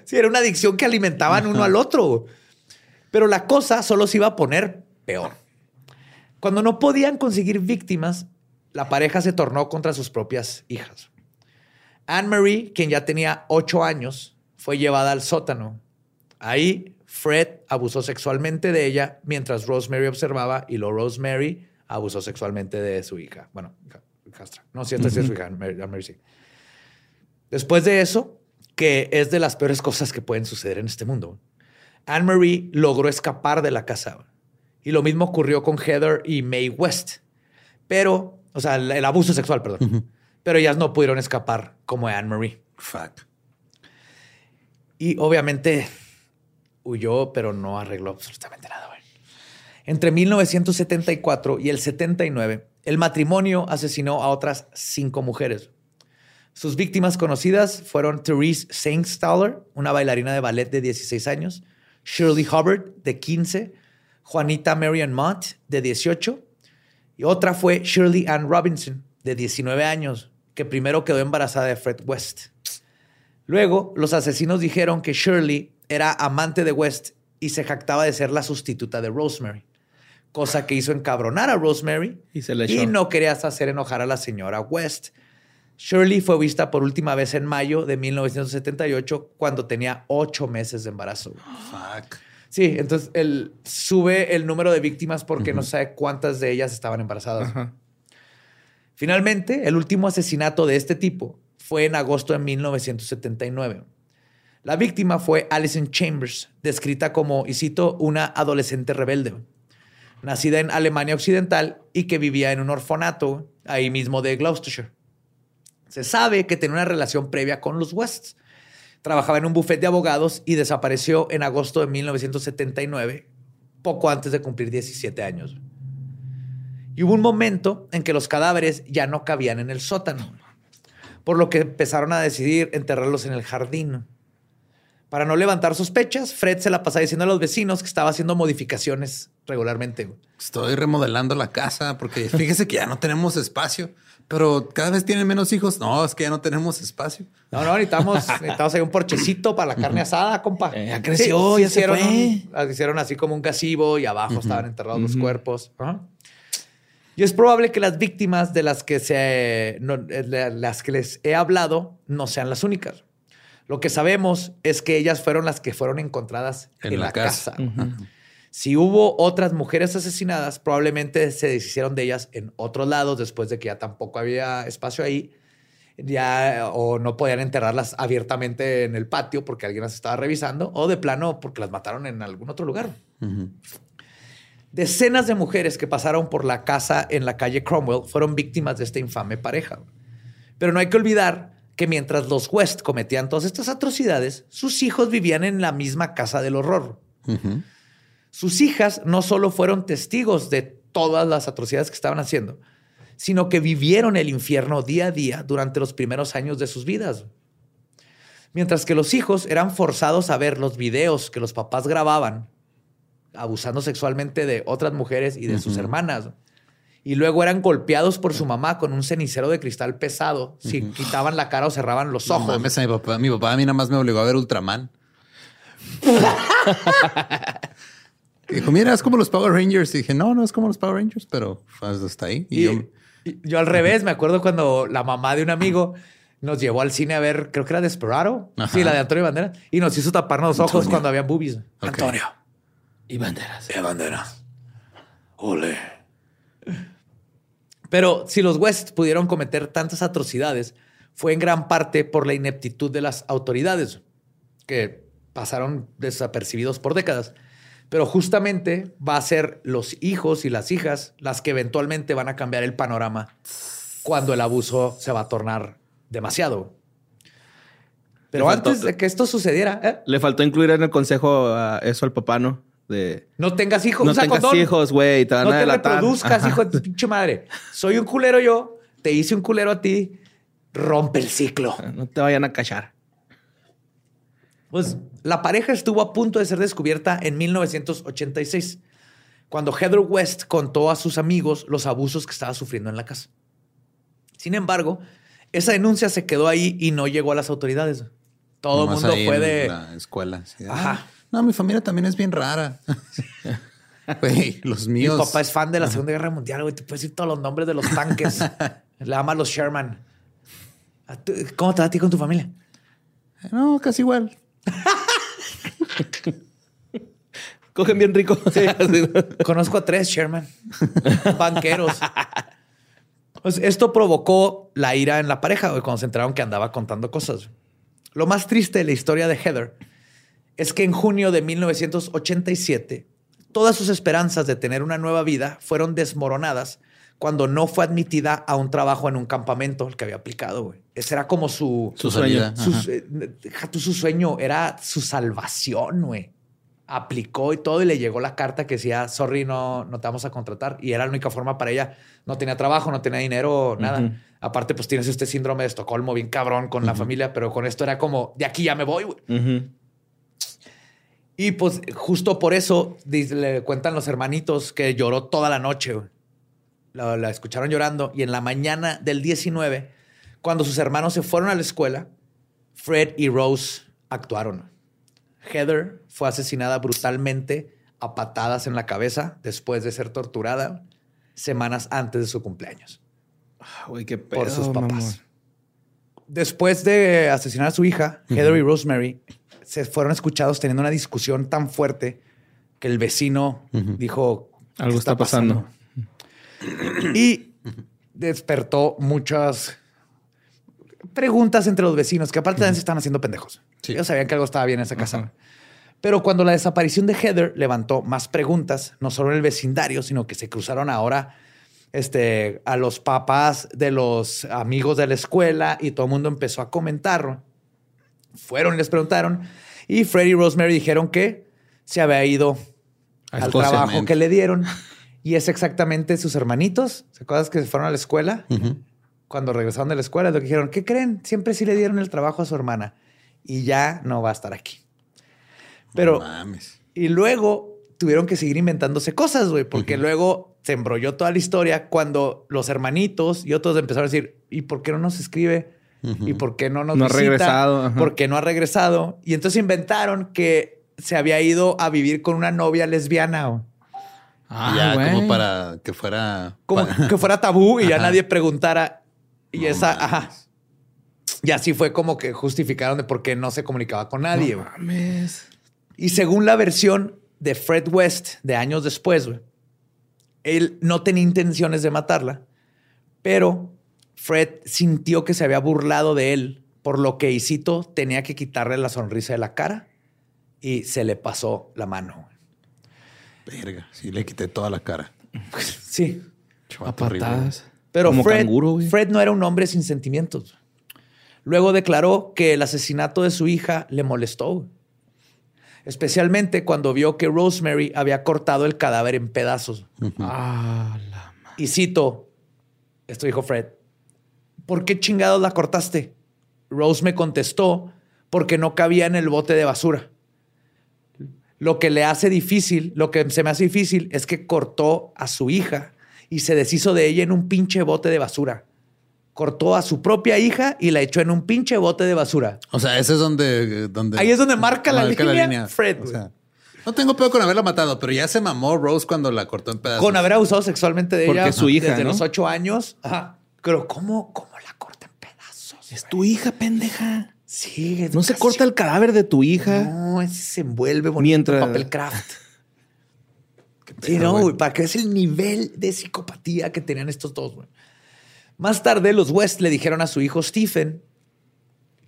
Sí, era una adicción que alimentaban uno al otro. Pero la cosa solo se iba a poner peor. Cuando no podían conseguir víctimas, la pareja se tornó contra sus propias hijas. Anne Marie, quien ya tenía ocho años, fue llevada al sótano. Ahí, Fred abusó sexualmente de ella mientras Rosemary observaba y luego Rosemary abusó sexualmente de su hija. Bueno, hijastra. No, sí, esta sí es su hija, Mary, Mary sí. Después de eso, que es de las peores cosas que pueden suceder en este mundo, Anne Marie logró escapar de la casa. Y lo mismo ocurrió con Heather y Mae West. Pero, o sea, el, el abuso sexual, perdón. Pero ellas no pudieron escapar como Anne Marie. Fuck. Y obviamente huyó, pero no arregló absolutamente nada. Entre 1974 y el 79, el matrimonio asesinó a otras cinco mujeres. Sus víctimas conocidas fueron Therese Saintstaller, una bailarina de ballet de 16 años, Shirley Hubbard, de 15, Juanita Marion Mott, de 18, y otra fue Shirley Ann Robinson, de 19 años, que primero quedó embarazada de Fred West. Luego, los asesinos dijeron que Shirley era amante de West y se jactaba de ser la sustituta de Rosemary, cosa que hizo encabronar a Rosemary Y se le y echó. no quería hacer enojar a la señora West. Shirley fue vista por última vez en mayo de 1978 cuando tenía ocho meses de embarazo. Fuck. Sí, entonces él sube el número de víctimas porque no sabe cuántas de ellas estaban embarazadas. Finalmente, el último asesinato de este tipo fue en agosto de 1979. La víctima fue Alison Chambers, descrita como, y cito, una adolescente rebelde, nacida en Alemania Occidental y que vivía en un orfanato ahí mismo de Gloucestershire. Se sabe que tenía una relación previa con los Wests. Trabajaba en un bufete de abogados y desapareció en agosto de 1979, poco antes de cumplir 17 años. Y hubo un momento en que los cadáveres ya no cabían en el sótano, por lo que empezaron a decidir enterrarlos en el jardín. Para no levantar sospechas, Fred se la pasaba diciendo a los vecinos que estaba haciendo modificaciones regularmente. Estoy remodelando la casa porque fíjese que ya no tenemos espacio, pero cada vez tienen menos hijos. No, es que ya no tenemos espacio. No, no, necesitamos, necesitamos ahí un porchecito para la carne asada, compa. Eh, ya creció, ya se hicieron, fue. un- hicieron así como un gasivo y abajo estaban enterrados los cuerpos. Ajá. Y es probable que las víctimas de las que, se, no, eh, de las que les he hablado no sean las únicas. Lo que sabemos es que ellas fueron las que fueron encontradas en, En la, la casa. casa. Si hubo otras mujeres asesinadas, probablemente se deshicieron de ellas en otros lados después de que ya tampoco había espacio ahí. Ya, o no podían enterrarlas abiertamente en el patio porque alguien las estaba revisando, o de plano porque las mataron en algún otro lugar. Decenas de mujeres que pasaron por la casa en la calle Cromwell fueron víctimas de esta infame pareja. Pero no hay que olvidar que mientras los West cometían todas estas atrocidades, sus hijos vivían en la misma casa del horror. Sus hijas no solo fueron testigos de todas las atrocidades que estaban haciendo, sino que vivieron el infierno día a día durante los primeros años de sus vidas. Mientras que los hijos eran forzados a ver los videos que los papás grababan, abusando sexualmente de otras mujeres y de sus hermanas. Y luego eran golpeados por su mamá con un cenicero de cristal pesado si quitaban la cara o cerraban los No ojos. mames, a mi papá, mi papá a mí nada más me obligó a ver Ultraman. Dijo, mira, es como los Power Rangers. Y dije, no, no es como los Power Rangers, pero pues, hasta ahí. Y, Y, yo, al revés, me acuerdo cuando la mamá de un amigo nos llevó al cine a ver, creo que era Desperado. Ajá. Sí, la de Antonio Banderas. Y nos hizo taparnos los ojos Antonio. cuando había boobies. Antonio. Y banderas. De Banderas. Ole. Pero si los West pudieron cometer tantas atrocidades, fue en gran parte por la ineptitud de las autoridades, que pasaron desapercibidos por décadas. Pero justamente va a ser los hijos y las hijas las que eventualmente van a cambiar el panorama cuando el abuso se va a tornar demasiado. Pero faltó- antes de que esto sucediera, ¿eh? Le faltó incluir en el consejo a eso al papá, ¿no? De no tengas hijos. no usa tengas condón. hijos, güey, te van No a te delatar. reproduzcas, Ajá. hijo de tu pinche madre. Soy un culero yo, te hice un culero a ti, rompe el ciclo. No te vayan a cachar. Pues la pareja estuvo a punto de ser descubierta en 1986, cuando Heather West contó a sus amigos los abusos que estaba sufriendo en la casa. Sin embargo, esa denuncia se quedó ahí y no llegó a las autoridades. Todo el mundo ahí fue en de... la escuela. de, Ajá. "Ah, No, mi familia también es bien rara. Güey, los Mi míos. papá es fan de la Segunda Guerra Mundial, güey. Te puedes decir todos los nombres de los tanques. Le ama a los Sherman. ¿A tú- ¿Cómo te va a ti con tu familia? No, casi igual. Cogen bien rico. Conozco a tres Sherman, banqueros. Pues esto provocó la ira en la pareja güey, cuando se enteraron que andaba contando cosas. Lo más triste de la historia de Heather es que en junio de 1987 todas sus esperanzas de tener una nueva vida fueron desmoronadas cuando no fue admitida a un trabajo en un campamento el que había aplicado. güey. Ese era como su, Su salida. su, Ajá. eh, deja tú su sueño, era su salvación, güey. Aplicó y todo y le llegó la carta que decía, sorry, no, no te vamos a contratar. Y era la única forma para ella. No tenía trabajo, no tenía dinero, nada. Aparte, pues tienes este síndrome de Estocolmo bien cabrón con la familia, pero con esto era como, de aquí ya me voy, güey. Y pues justo por eso le cuentan los hermanitos que lloró toda la noche. La, la escucharon llorando y en la mañana del 19, cuando sus hermanos se fueron a la escuela, Fred y Rose actuaron. Heather fue asesinada brutalmente a patadas en la cabeza después de ser torturada semanas antes de su cumpleaños Ah, Güey, qué por pedo, sus papás. Después de asesinar a su hija, Heather y Rosemary se fueron escuchados teniendo una discusión tan fuerte que el vecino dijo Algo "¿Qué está pasando?" y despertó muchas preguntas entre los vecinos que aparte también se estaban haciendo pendejos. Sí. Ellos sabían que algo estaba bien en esa casa. Pero cuando la desaparición de Heather levantó más preguntas, no solo en el vecindario, sino que se cruzaron ahora este, a los papás de los amigos de la escuela y todo el mundo empezó a comentarlo. Fueron y les preguntaron y Freddy y Rosemary dijeron que se había ido al trabajo que le dieron y es exactamente sus hermanitos. ¿Se acuerdas que se fueron a la escuela? Cuando regresaron de la escuela, lo que dijeron, ¿qué creen? Siempre sí le dieron el trabajo a su hermana y ya no va a estar aquí. Pero No mames. y luego tuvieron que seguir inventándose cosas, güey, porque luego se embrolló toda la historia cuando los hermanitos y otros empezaron a decir, ¿y por qué no nos escribe? ¿Y por qué no nos No ha visita? regresado, ajá. ¿Por qué no ha regresado? Y entonces inventaron que se había ido a vivir con una novia lesbiana. Y ya como para que fuera... como que fuera tabú y ya Ajá. nadie preguntara. Y No esa, mames. ajá. Y así fue como que justificaron de por qué no se comunicaba con nadie. güey. Mames. Y según la versión de Fred West de años después, él no tenía intenciones de matarla, pero Fred sintió que se había burlado de él, por lo que, y cito, tenía que quitarle la sonrisa de la cara y se le pasó la mano. Verga, sí le quité toda la cara. Sí. A patadas. Pero Como Fred, canguro, güey. Fred no era un hombre sin sentimientos. Luego declaró que el asesinato de su hija le molestó. Especialmente cuando vio que Rosemary había cortado el cadáver en pedazos. Ah, la Y cito, esto dijo Fred, ¿por qué chingados la cortaste? Rose me contestó, porque no cabía en el bote de basura. Lo que le hace difícil, lo que se me hace difícil es que cortó a su hija y se deshizo de ella en un pinche bote de basura. Cortó a su propia hija y la echó en un pinche bote de basura. O sea, ese es donde... donde Ahí es donde marca la línea, Fred, O sea, no tengo peor con haberla matado, pero ya se mamó Rose cuando la cortó en pedazos. Con haber abusado sexualmente de Porque ella es su hija, desde ¿no? los ocho años. Ajá. Pero ¿cómo, cómo la corta en pedazos? Es tu hija, pendeja. Sí, No se corta el cadáver de tu hija. No, ese se envuelve bonito Mientras- en papel craft. Sí, no, güey. güey, para que es el nivel de psicopatía que tenían estos dos, güey. Más tarde, los West le dijeron a su hijo Stephen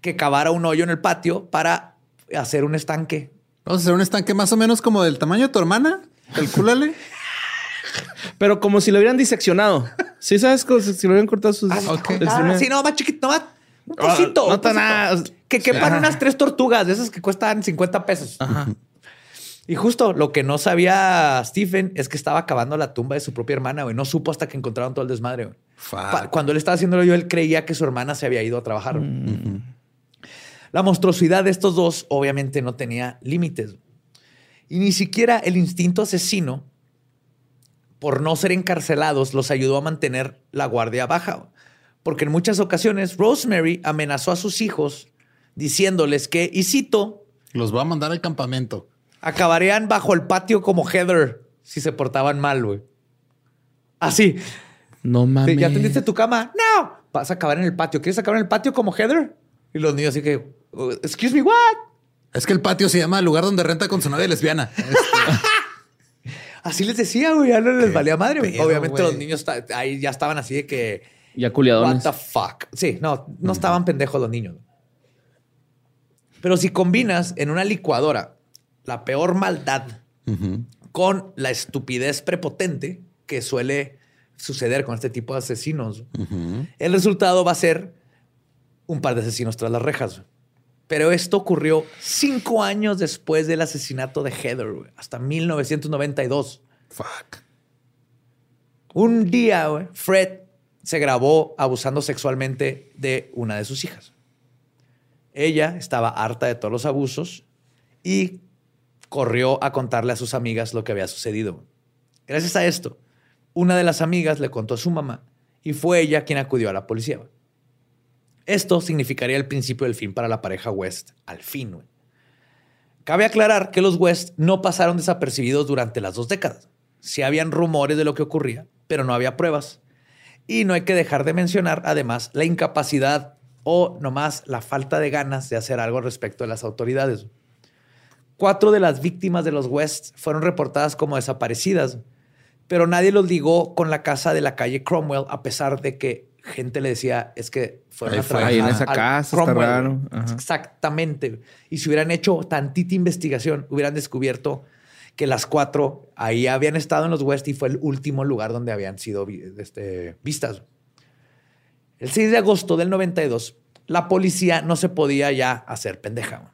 que cavara un hoyo en el patio para hacer un estanque. Vamos a hacer un estanque más o menos como del tamaño de tu hermana. Calcúlale. Pero como si lo hubieran diseccionado. ¿Sí sabes? Como si lo hubieran cortado sus... Ah, sí, no, más chiquito, más. Un Ah, pocito. no tan nada. Que quepan Ajá. unas tres tortugas de esas que cuestan 50 pesos. Ajá. Y justo lo que no sabía Stephen es que estaba cavando la tumba de su propia hermana, güey. No supo hasta que encontraron todo el desmadre, güey. Cuando él estaba haciéndolo yo, él creía que su hermana se había ido a trabajar. güey. La monstruosidad de estos dos obviamente no tenía límites. Y ni siquiera el instinto asesino, por no ser encarcelados, los ayudó a mantener la guardia baja. Porque en muchas ocasiones Rosemary amenazó a sus hijos diciéndoles que, y cito, Los va a mandar al campamento. acabarían bajo el patio como Heather si se portaban mal, güey. Así. No mames. ¿Ya tendiste tu cama? No. Vas a acabar en el patio. ¿Quieres acabar en el patio como Heather? Y los niños así que, "Uh, excuse me, what? Es que el patio se llama el lugar donde renta con su novia lesbiana. Este, Así les decía, güey. Ya no les valía madre. güey. pedo, Obviamente güey. los niños ahí ya estaban así de que, Ya what culiadones. the fuck. Sí, no, no estaban pendejos los niños. Pero si combinas en una licuadora la peor maldad con la estupidez prepotente que suele suceder con este tipo de asesinos, el resultado va a ser un par de asesinos tras las rejas. Pero esto ocurrió cinco años después del asesinato de Heather, güey, hasta 1992. Fuck. Un día, güey, Fred se grabó abusando sexualmente de una de sus hijas. Ella estaba harta de todos los abusos y corrió a contarle a sus amigas lo que había sucedido. Gracias a esto, una de las amigas le contó a su mamá y fue ella quien acudió a la policía. Esto significaría el principio del fin para la pareja West, al fin. Cabe aclarar que los West no pasaron desapercibidos durante las dos décadas. Sí habían rumores de lo que ocurría, pero no había pruebas. Y no hay que dejar de mencionar, además, la incapacidad o nomás la falta de ganas de hacer algo respecto de las autoridades. Cuatro de las víctimas de los West fueron reportadas como desaparecidas, pero nadie los ligó con la casa de la calle Cromwell, a pesar de que gente le decía, es que fueron Ahí a trabajar Ahí en esa casa, está raro. Ajá. Exactamente. Y si hubieran hecho tantita investigación, hubieran descubierto que las cuatro ahí habían estado en los West y fue el último lugar donde habían sido este, vistas. El 6 de agosto del 92, la policía no se podía ya hacer pendeja.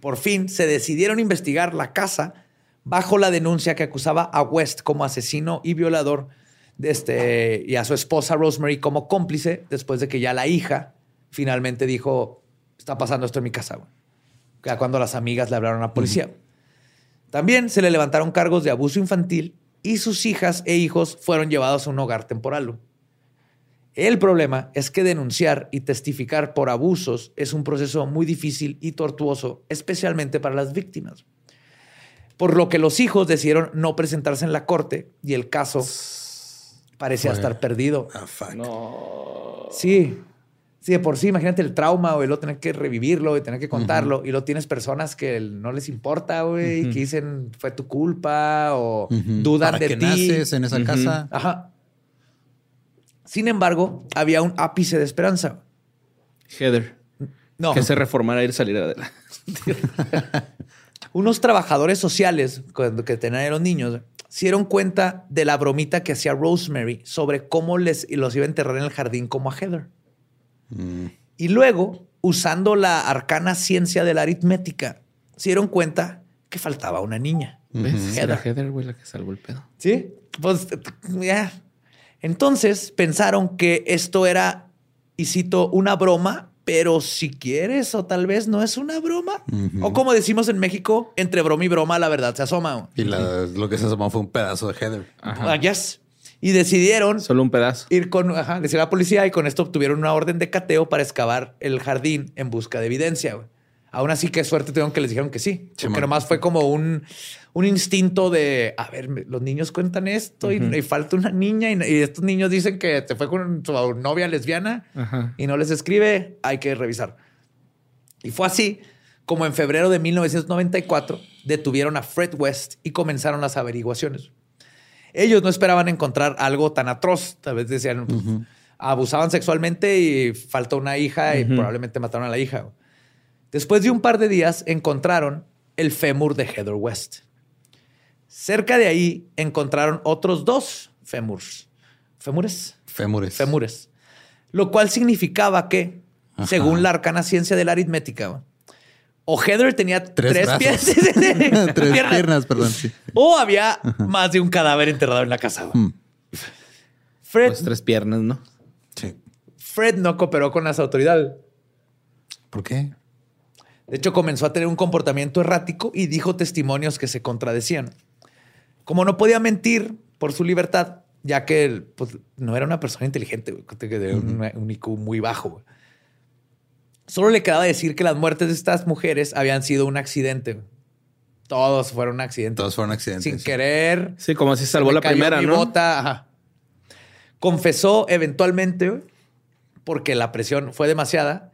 Por fin se decidieron investigar la casa bajo la denuncia que acusaba a West como asesino y violador este, y a su esposa Rosemary como cómplice después de que ya la hija finalmente dijo, está pasando esto en mi casa. güey". Ya cuando las amigas le hablaron a la policía. También se le levantaron cargos de abuso infantil y sus hijas e hijos fueron llevados a un hogar temporal. El problema es que denunciar y testificar por abusos es un proceso muy difícil y tortuoso, especialmente para las víctimas. Por lo que los hijos decidieron no presentarse en la corte y el caso parecía estar perdido. Ah, fuck. Sí. Sí, de por sí, imagínate el trauma, güey, lo tener que revivirlo y tener que contarlo. Y lo tienes personas que no les importa, güey, y que dicen fue tu culpa o Ujú. dudan ¿Para de qué ti. naces en esa casa? Ajá. Sin embargo, había un ápice de esperanza. Heather. No, Que se reformara y salir adelante. unos trabajadores sociales cuando que tenían a los niños se dieron cuenta de la bromita que hacía Rosemary sobre cómo les los iba a enterrar en el jardín como a Heather. Mm. Y luego, usando la arcana ciencia de la aritmética, se dieron cuenta que faltaba una niña. ¿Ves? Era Heather. Heather, güey, la que salvó el pedo. ¿Sí? Pues ya. Entonces pensaron que esto era, y cito, una broma, pero si quieres, o tal vez no es una broma. O como decimos en México, entre broma y broma, la verdad se asoma. Y la- lo que se asomó fue un pedazo de Heather. Ajá. Ah, yes. Y decidieron Solo un pedazo. ir con, ajá, decir a la policía y con esto obtuvieron una orden de cateo para excavar el jardín en busca de evidencia. güey. Aún así, qué suerte tuvieron que les dijeron que sí. Porque Simón. nomás fue como un, un instinto de, a ver, los niños cuentan esto y, y falta una niña y, y estos niños dicen que se fue con su novia lesbiana y no les escribe, hay que revisar. Y fue así como en febrero de 1994 detuvieron a Fred West y comenzaron las averiguaciones. Ellos no esperaban encontrar algo tan atroz. Tal vez decían, abusaban sexualmente y faltó una hija y probablemente mataron a la hija. Después de un par de días encontraron el fémur de Heather West. Cerca de ahí encontraron otros dos fémurs. ¿Fémures? Fémures. Fémures. Lo cual significaba que, Ajá. según la arcana ciencia de la aritmética, o Heather tenía Tres tres, pies, Tres piernas, perdón. sí. o había más de un cadáver enterrado en la casa. güey. Mm. Fred, Pues tres piernas, ¿no? Sí. Fred no cooperó con las autoridades. ¿Por qué? De hecho, comenzó a tener un comportamiento errático y dijo testimonios que se contradecían. Como no podía mentir por su libertad, ya que él, pues, no era una persona inteligente, que tenía un, un IQ muy bajo. Solo le quedaba decir que las muertes de estas mujeres habían sido un accidente. Todos fueron un accidente. Todos fueron accidentes. Sin querer. Sí, como si salvó la cayó primera, mi ¿no? bota, ajá. Confesó eventualmente porque la presión fue demasiada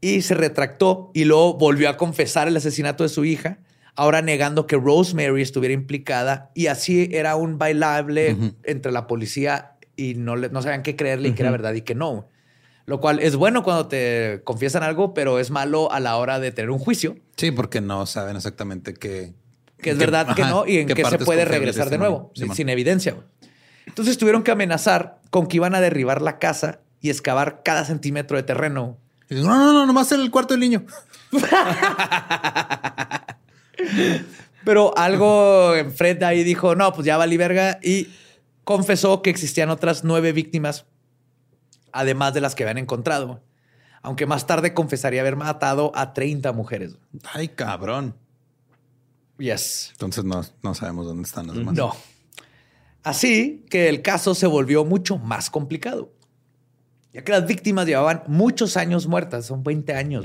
y se retractó y luego volvió a confesar el asesinato de su hija, ahora negando que Rosemary estuviera implicada y así era un bailable entre la policía y no, le- no sabían qué creerle y que era verdad y que no. Lo cual es bueno cuando te confiesan algo, pero es malo a la hora de tener un juicio, Sí, porque no saben exactamente qué. que es qué- verdad que no y en qué, se puede regresar de nuevo, Simón. sin evidencia. Entonces tuvieron que amenazar con que iban a derribar la casa y excavar cada centímetro de terreno. Y digo, No, no, no, nomás el cuarto del niño. Pero algo en Fred ahí dijo, no, pues ya valí verga y confesó que existían otras nueve víctimas, además de las que habían encontrado. Aunque más tarde confesaría haber matado a 30 mujeres. Ay, cabrón. Yes. Entonces no, no sabemos dónde están las demás. No. Así que el caso se volvió mucho más complicado, ya que las víctimas llevaban muchos años muertas, son 20 años,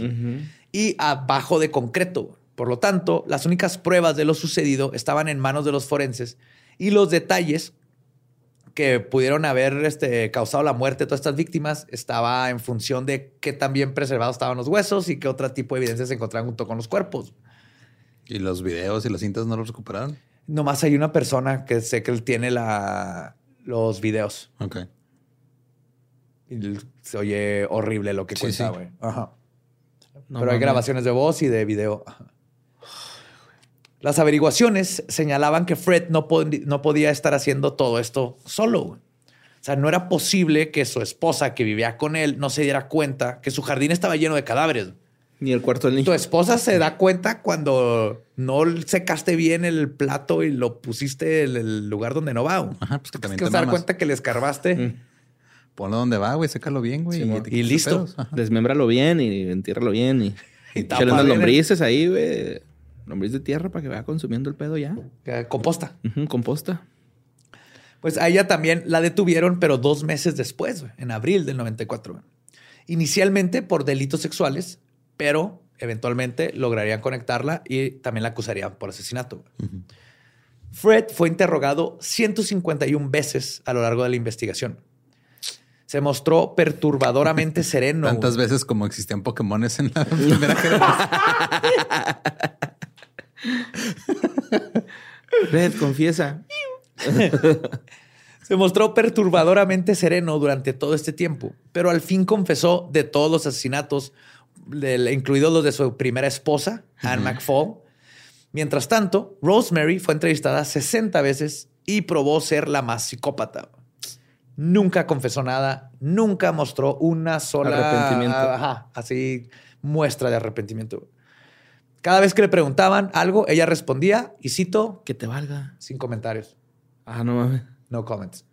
y abajo de concreto. Por lo tanto, las únicas pruebas de lo sucedido estaban en manos de los forenses y los detalles que pudieron haber este, causado la muerte de todas estas víctimas estaba en función de qué tan bien preservados estaban los huesos y qué otro tipo de evidencias se encontraban junto con los cuerpos. ¿Y los videos y las cintas no los recuperaron? Nomás hay una persona que sé que él tiene la, los videos. Ok. Se oye horrible lo que Sí, cuenta, sí. güey. Ajá. No Pero hay grabaciones de voz y de video. Ajá. Las averiguaciones señalaban que Fred no, pod- no podía estar haciendo todo esto solo. O sea, no era posible que su esposa que vivía con él no se diera cuenta que su jardín estaba lleno de cadáveres. Ni el cuarto del Tu niño. esposa se da cuenta cuando no secaste bien el plato y lo pusiste en el lugar donde no va. Ajá, pues que Es también que te se da mamas. cuenta que le escarbaste. Mm. Ponlo donde va, güey. Sécalo bien, güey. Sí, Y listo. Desmémbralo bien y entiérralo bien y, Y échale unas el- lombrices ahí, güey. Lombriz de tierra para que vaya consumiendo el pedo ya. Composta. Composta. Pues a ella también la detuvieron, pero dos meses después, en abril del 94. güey. Inicialmente por delitos sexuales, pero eventualmente lograrían conectarla y también la acusarían por asesinato. Fred fue interrogado 151 veces a lo largo de la investigación. Se mostró perturbadoramente sereno. Tantas güey. veces como existían Pokémones en la primera generación. Red, confiesa. Se mostró perturbadoramente sereno durante todo este tiempo, pero al fin confesó de todos los asesinatos, incluidos los de su primera esposa, Anne McFall. Mientras tanto, Rosemary fue entrevistada 60 veces y probó ser la más psicópata. Nunca confesó nada, nunca mostró una sola Arrepentimiento. ajá, así muestra de arrepentimiento. Cada vez que le preguntaban algo, ella respondía, y cito, Que te valga. sin comentarios. Ah, no mames. No comments.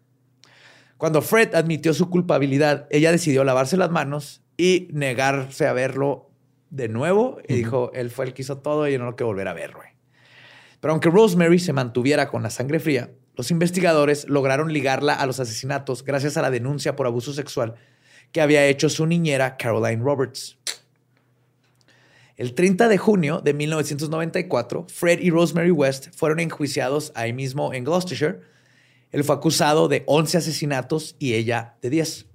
Cuando Fred admitió su culpabilidad, ella decidió lavarse las manos y negarse a verlo de nuevo. Y dijo, él fue el que hizo todo y yo no lo quiero volver a ver, güey. Pero aunque Rosemary se mantuviera con la sangre fría, los investigadores lograron ligarla a los asesinatos gracias a la denuncia por abuso sexual que había hecho su niñera Caroline Roberts. El 30 de junio de 1994, Fred y Rosemary West fueron enjuiciados ahí mismo en Gloucestershire. Él fue acusado de 11 asesinatos y ella de 10.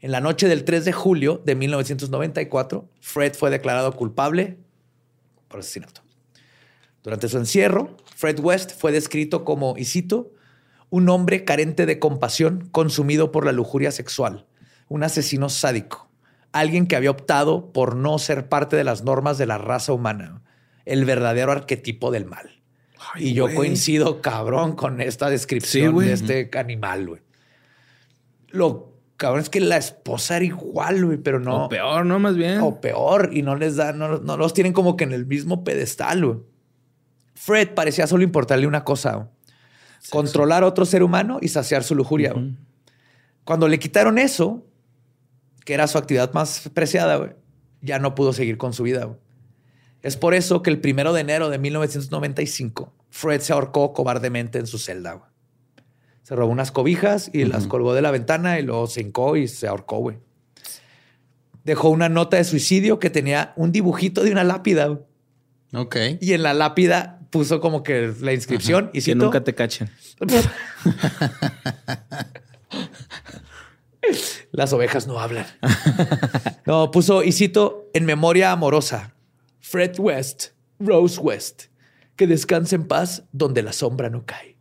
En la noche del 3 de julio de 1994, Fred fue declarado culpable por asesinato. Durante su encierro, Fred West fue descrito como, y cito, un hombre carente de compasión, consumido por la lujuria sexual, un asesino sádico, alguien que había optado por no ser parte de las normas de la raza humana, el verdadero arquetipo del mal. y yo coincido, cabrón, con esta descripción Sí, de este animal, güey. Lo cabrón es que la esposa era igual, güey, pero no. O peor, ¿no? Más bien. O peor, y no les da, no, no los tienen como que en el mismo pedestal. güey. Fred parecía solo importarle una cosa: controlar a otro ser humano y saciar su lujuria. Cuando le quitaron eso, que era su actividad más preciada, ya no pudo seguir con su vida. Es por eso que el primero de enero de 1995, Fred se ahorcó cobardemente en su celda. Se robó unas cobijas y las colgó de la ventana y luego se hincó y se ahorcó, güey. Dejó una nota de suicidio que tenía un dibujito de una lápida. Ok. Y en la lápida puso como que la inscripción y que cito, nunca te cachen. Las ovejas no hablan. No, puso, y cito, en memoria amorosa, Fred West, Rose West, que descanse en paz donde la sombra no cae.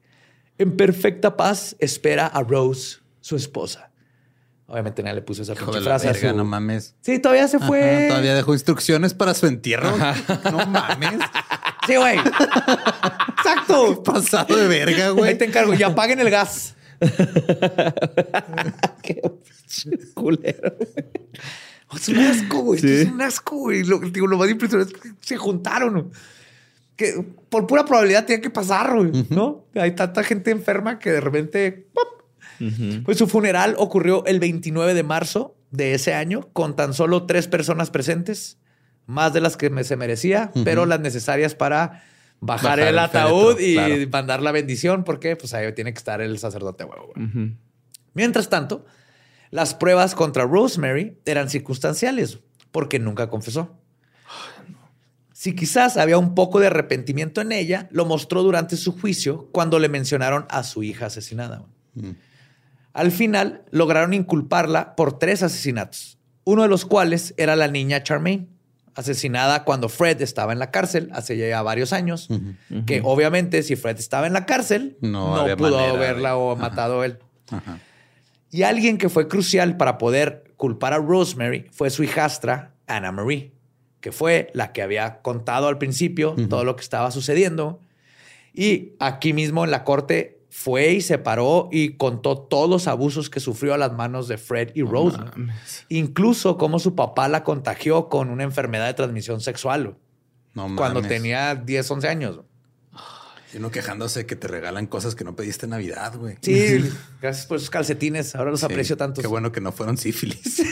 En perfecta paz espera a Rose, su esposa. Obviamente nadie le puso esa pinche de la frase a verga, su- no mames. Sí, todavía se fue. Ajá, todavía dejó instrucciones para su entierro. No mames. Sí, güey. Exacto. Pasado de verga, Ahí güey. te encargo. Y apaguen el gas. Qué culero. Es un asco, güey. Sí. Es un asco, güey. Lo, digo, lo más impresionante es que se juntaron. Que por pura probabilidad tiene que pasar, güey. ¿No? Hay tanta gente enferma que de repente... ¡pop! Pues su funeral ocurrió el 29 de marzo de ese año con tan solo tres personas presentes, más de las que me- se merecía, pero las necesarias para bajar, Bajar el ataúd féretro, y claro. mandar la bendición, porque pues ahí tiene que estar el sacerdote huevo. Mientras tanto, las pruebas contra Rosemary eran circunstanciales porque nunca confesó. Si quizás había un poco de arrepentimiento en ella, lo mostró durante su juicio cuando le mencionaron a su hija asesinada. Al final, lograron inculparla por tres asesinatos, uno de los cuales era la niña Charmaine, asesinada cuando Fred estaba en la cárcel hace ya varios años, que obviamente si Fred estaba en la cárcel, No pudo manera haberla o Ajá. matado él. Ajá. Y alguien que fue crucial para poder culpar a Rosemary fue su hijastra, Anna Marie, que fue la que había contado al principio todo lo que estaba sucediendo. Y aquí mismo en la corte fue y se paró y contó todos los abusos que sufrió a las manos de Fred y Rose. Incluso cómo su papá la contagió con una enfermedad de transmisión sexual No cuando mames. tenía 10, 11 años. Y uno quejándose que te regalan cosas que no pediste en Navidad, güey. Sí, gracias por esos calcetines. Ahora los Sí, aprecio tanto. Qué bueno que no fueron sífilis.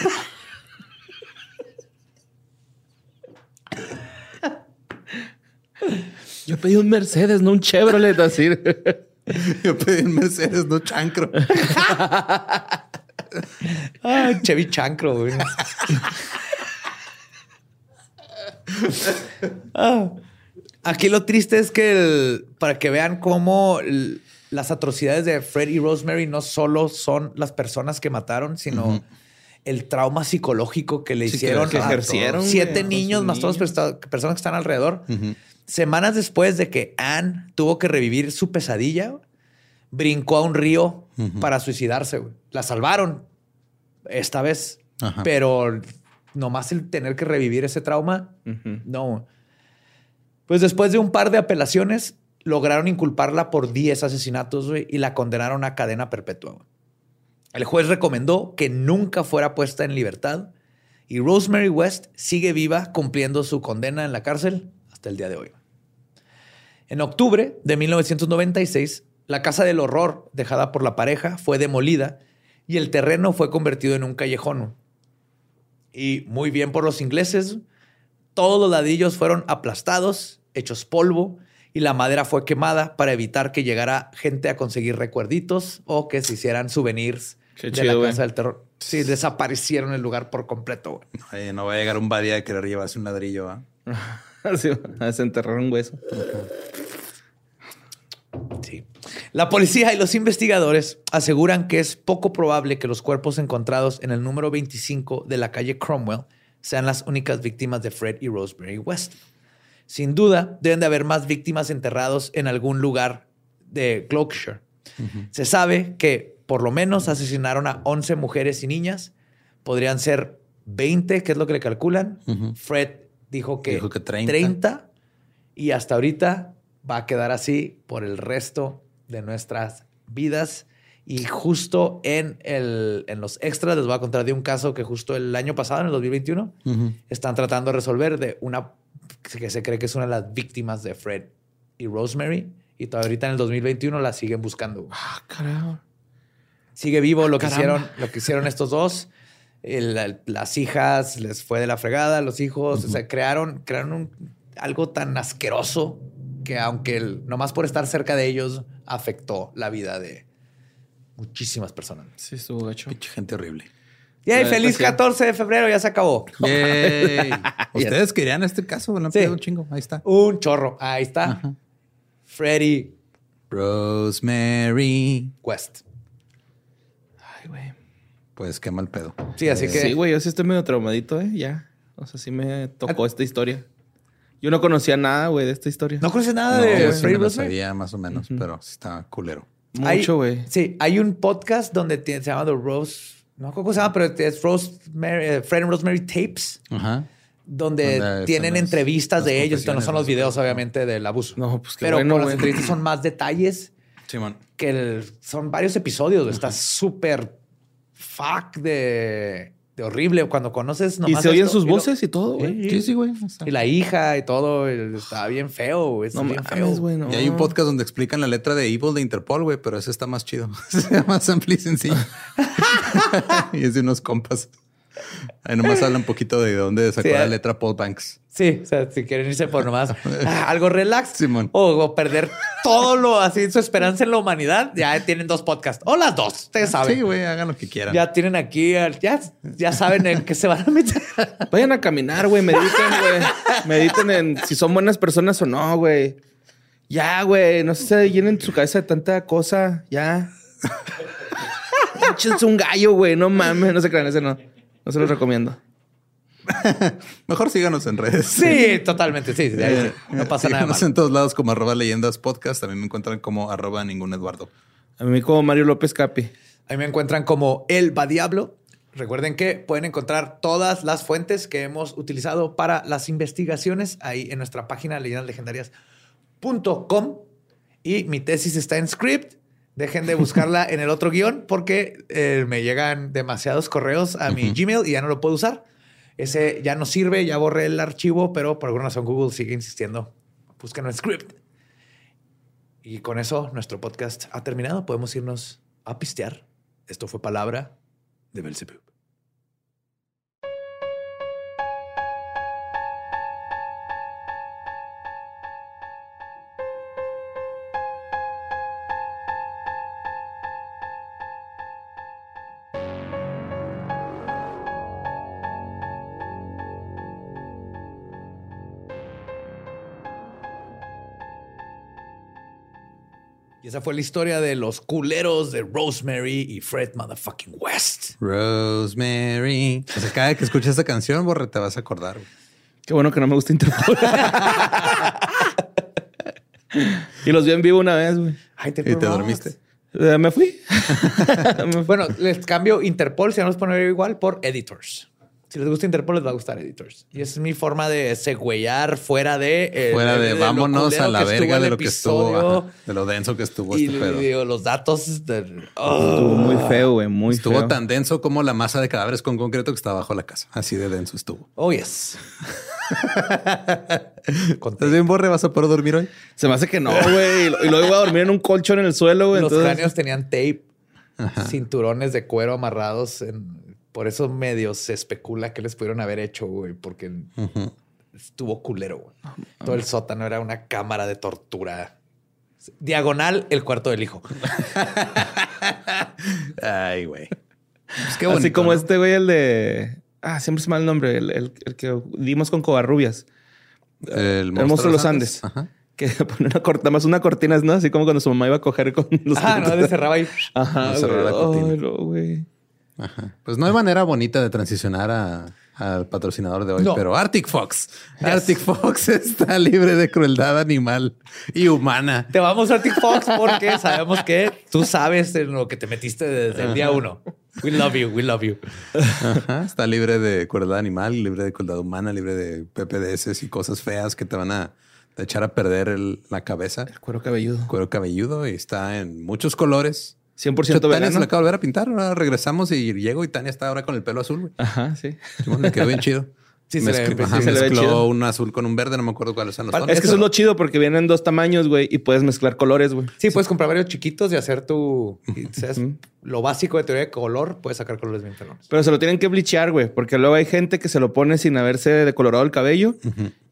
Yo pedí un Mercedes, no un Chevrolet, así. Yo pedí un Mercedes, no chancro. Ah, Chevy Chancro, güey. Ah, Aquí lo triste es que el- para que vean cómo el- las atrocidades de Fred y Rosemary no solo son las personas que mataron, sino el trauma psicológico que le Sí, hicieron que a ejercieron, siete güey, niños más todas las niños. perso- personas que están alrededor. Semanas después de que Anne tuvo que revivir su pesadilla, brincó a un río para suicidarse. güey. La salvaron esta vez, Ajá. pero nomás el tener que revivir ese trauma, no. Pues después de un par de apelaciones, lograron inculparla por 10 asesinatos güey, y la condenaron a cadena perpetua. güey. El juez recomendó que nunca fuera puesta en libertad y Rosemary West sigue viva cumpliendo su condena en la cárcel hasta el día de hoy. En octubre de 1996, la casa del horror dejada por la pareja fue demolida y el terreno fue convertido en un callejón. Y muy bien por los ingleses, todos los ladrillos fueron aplastados, hechos polvo y la madera fue quemada para evitar que llegara gente a conseguir recuerditos o que se hicieran souvenirs Qué de chido, la casa del terror. Sí, desaparecieron el lugar por completo. no va a llegar un badía a querer llevarse un ladrillo, ¿ah? Desenterrar un hueso. Sí. La policía y los investigadores aseguran que es poco probable que los cuerpos encontrados en el número 25 de la calle Cromwell sean las únicas víctimas de Fred y Rosemary West. Sin duda, deben de haber más víctimas enterrados en algún lugar de Gloucestershire. Se sabe que por lo menos asesinaron a 11 mujeres y niñas. Podrían ser 20, que es lo que le calculan. Fred dijo que, Dijo que 30. 30 y hasta ahorita va a quedar así por el resto de nuestras vidas. Y justo en, el, en los extras les voy a contar de un caso que justo el año pasado, en el 2021, Ujú. están tratando de resolver de una que se cree que es una de las víctimas de Fred y Rosemary. Y todavía ahorita en el 2021 la siguen buscando. Ah, carajo. Sigue vivo lo que Caramba. hicieron, lo que hicieron estos dos. El- el- las hijas les fue de la fregada, los hijos, o sea, crearon, crearon un- algo tan asqueroso que aunque el, nomás por estar cerca de ellos afectó la vida de muchísimas personas. Sí, estuvo gacho. Pinche gente horrible. Y neta, feliz sí. 14 de febrero, ya se acabó. Yay. ¿Ustedes querían este caso? Lo han Sí. pedido un chingo. Ahí está. Un chorro. Ahí está. Ajá. Freddy Rosemary. West. Pues qué mal pedo. Sí, así que Sí, güey, yo sí estoy medio traumadito, ¿eh? Ya. O sea, sí me tocó esta historia. Yo no conocía nada, güey, de esta historia. no conoces nada No, de yo sí Freddy me lo Rosemary. sabía más o menos, pero sí está culero. Mucho, güey. Sí, hay un podcast donde tiene- se llama The Rose, no me acuerdo cómo se llama, pero es Rosemary, eh, Fred and Rosemary Tapes, Ajá. donde Donde tienen las- entrevistas las de ellos. No son los videos, obviamente, del abuso. No, pues qué pero bueno, con las entrevistas son más detalles Simón. que el- son varios episodios. güey. Está súper fuck de, de horrible cuando conoces ¿Y nomás se oyen esto sus y lo- voces y todo, güey? Sí, Sí, sí, güey. Y la hija y todo, y está bien feo, güey. Está No bien mames, feo. güey, no. Y hay un podcast donde explican la letra de Evil de Interpol, güey, pero ese está más chido. Se llama Simple y sencillo. y es de unos compas. Ahí nomás habla un poquito de dónde sacó Sí, la eh. letra Paul Banks. Sí, o sea, si quieren irse por nomás ah, algo relax Simón. o, o perder todo lo así, su esperanza en la humanidad, ya tienen dos podcasts. O las dos, ustedes saben. Sí, güey, hagan lo que quieran. ya tienen aquí, ya, ya saben en qué se van a meter. Vayan a caminar, güey. Mediten, güey. Mediten en si son buenas personas o no, güey. Ya, güey. No se llenen su cabeza de tanta cosa. Ya. Échense un gallo, güey. No mames. No se crean, ese no. No se los recomiendo. Mejor síganos en redes. Sí, totalmente, sí. sí, Eh, no pasa nada síganos mal. en todos lados como arroba leyendas podcast. También me encuentran como arroba ningún Eduardo. A mí como Mario López Capi. Ahí me encuentran como El Va Diablo. Recuerden que pueden encontrar todas las fuentes que hemos utilizado para las investigaciones ahí en nuestra página leyendaslegendarias.com. Y mi tesis está en script. Dejen de buscarla en el otro guion porque eh, me llegan demasiados correos a mi Gmail y ya no lo puedo usar. Ese ya no sirve, ya borré el archivo, pero por alguna razón Google sigue insistiendo. Busquen el script. Y con eso nuestro podcast ha terminado. Podemos irnos a pistear. Esto fue palabra de Belzebub. Y esa fue la historia de los culeros de Rosemary y Fred Motherfucking West. Rosemary. O sea, cada vez que escuchas esta canción, borre, te vas a acordar. güey. Qué bueno que no me gusta Interpol. y los vi en vivo una vez, güey. Ay, Y te dormiste. Eh, Me fui. Bueno, les cambio Interpol, si vamos a poner igual, por Editors. Si les gusta Interpol, les va a gustar Editors. Y esa es mi forma de següeyar fuera de... eh, Fuera de vámonos a la verga de lo que estuvo, ajá, de lo denso que estuvo Y este pedo. digo, los datos... oh. Estuvo muy feo, güey. Muy Estuvo feo. tan denso como la masa de cadáveres con concreto que está bajo la casa. Así de denso estuvo. Oh, yes. ¿Estás bien, Borre? ¿Vas a poder dormir hoy? Se me hace que no, güey. Y luego iba a dormir en un colchón en el suelo, güey. Los entonces- cráneos tenían tape, cinturones de cuero amarrados. En... Por eso medio se especula que les pudieron haber hecho, güey, porque estuvo culero. güey. Todo el sótano era una cámara de tortura. Diagonal, el cuarto del hijo. Ay, güey. Pues qué Así bonito, como ¿no? este güey, el de. Ah, siempre se me va el nombre. El, el- el que dimos con Covarrubias. El monstruo de los Andes. Ajá. Que pone una cortina, más una cortina, ¿no? Así como cuando su mamá iba a coger con los. Ah, no, le cerraba ahí. Ajá, güey. la cortina. Ay, no, güey. Ajá. Pues no hay manera bonita de transicionar a- al patrocinador de hoy, No. pero Arctic Fox. Arctic Fox está libre de crueldad animal y humana. Te vamos a Arctic Fox porque sabemos que tú sabes en lo que te metiste desde el día uno. We love you, we love you. Ajá. Está libre de crueldad animal, libre de crueldad humana, libre de PPDS y cosas feas que te van a echar a perder el- la cabeza. Cuero cabelludo. Cuero cabelludo y está en muchos colores. 100% De hecho, Tania se la acaba de volver a pintar. Ahora regresamos y llego y Tania está ahora con el pelo azul. güey. Ajá, sí. Le quedó bien chido. Sí, se le ve- Mezcl- ajá, le ve mezcló chido. un azul con un verde, no me acuerdo cuáles son los tonos. Es que eso es lo chido porque vienen dos tamaños, güey, y puedes mezclar colores, güey. Sí, puedes comprar varios chiquitos y hacer tu... sabes, Lo básico de teoría de color, puedes sacar colores bien. Pero se lo tienen que bleachar, güey, porque luego hay gente que se lo pone sin haberse decolorado el cabello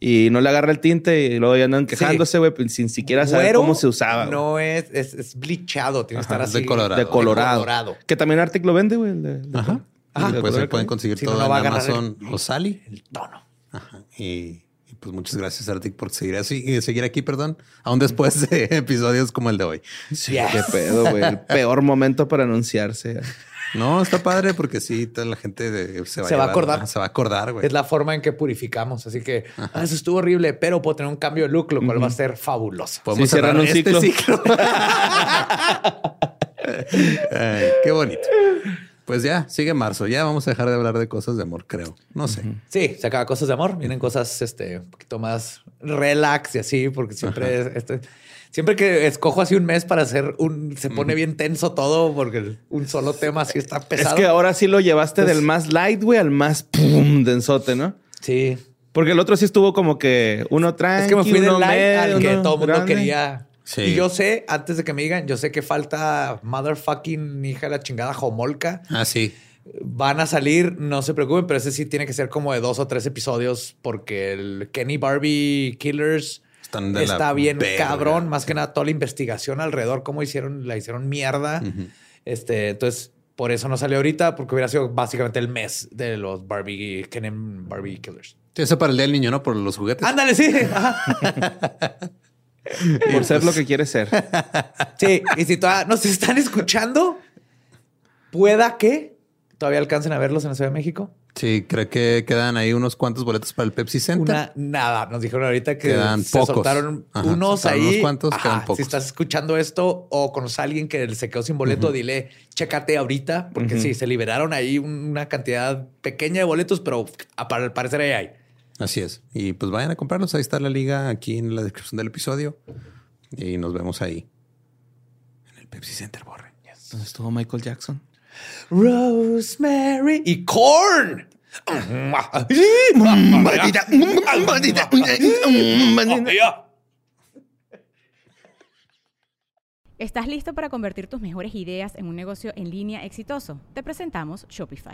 y no le agarra el tinte y luego ya andan quejándose, güey, pues, sin siquiera saber Güero cómo se usaba. No es, es, es blichado, tiene que Ajá, estar así. decolorado. de colorado. Decolorado. Que también Arctic lo vende, güey. de- Ajá. el de pues ahí pueden de conseguir Si no, todo no a en Amazon el- o Sally. El tono. Ajá. Y, y pues muchas gracias, Arctic, por seguir así y seguir aquí, perdón, aún después de episodios como el de hoy. Sí, Qué pedo, güey. El peor momento para anunciarse. No, está padre porque sí, toda la gente de- se va, Se va a acordar. Se va a acordar, güey. Es la forma en que purificamos. Así que ah, eso estuvo horrible, pero puedo tener un cambio de look, lo cual va a ser fabuloso. Podemos Sí, cerrar un este ciclo. ciclo. Ay, qué bonito. Pues ya, sigue marzo. Ya vamos a dejar de hablar de cosas de amor, creo. No sé. Sí, se acaba cosas de amor. Vienen cosas este, un poquito más relax y así, porque siempre, es- este, siempre que escojo así un mes para hacer un, se pone bien tenso todo, porque un solo tema así está Es pesado. que ahora sí lo llevaste Entonces- del más light, güey, al más pum, densote, ¿no? Sí. Porque el otro sí estuvo como que uno tranqui, Es que me fui del light medio, al que todo el mundo grande. quería. Sí. Y yo sé, antes de que me digan, yo sé que falta motherfucking hija de la chingada Homolka. Ah, sí. Van a salir, no se preocupen, pero ese sí tiene que ser como de dos o tres episodios porque el Kenny Barbie Killers está bien verga. cabrón. Más que nada toda la investigación alrededor, cómo hicieron, la hicieron mierda. Este, entonces, por eso no salió ahorita, porque hubiera sido básicamente el mes de los Barbie, Kenny Barbie Killers. Eso para el día del niño, ¿no? Por los juguetes. Ándale, sí. Ajá. Por ser lo que quiere ser. Sí, y si todavía nos están escuchando, pueda que todavía alcancen a verlos en la Ciudad de México. Sí, creo que quedan ahí unos cuantos boletos para el Pepsi Center. Una nada. Nos dijeron ahorita que Quedan se pocos. soltaron Ajá, unos soltaron ahí. unos cuantos, Ajá, quedan pocos. Si estás escuchando esto o conoces a alguien que se quedó sin boleto, dile, chécate ahorita, porque sí, se liberaron ahí una cantidad pequeña de boletos, pero al parecer ahí hay. Así es. Y pues vayan a comprarlos. Ahí está la liga aquí en la descripción del episodio. Y nos vemos ahí. En el Pepsi Center, borre. ¿Dónde estuvo Michael Jackson? Rosemary y Corn. ¿Estás listo para convertir tus mejores ideas en un negocio en línea exitoso? Te presentamos Shopify.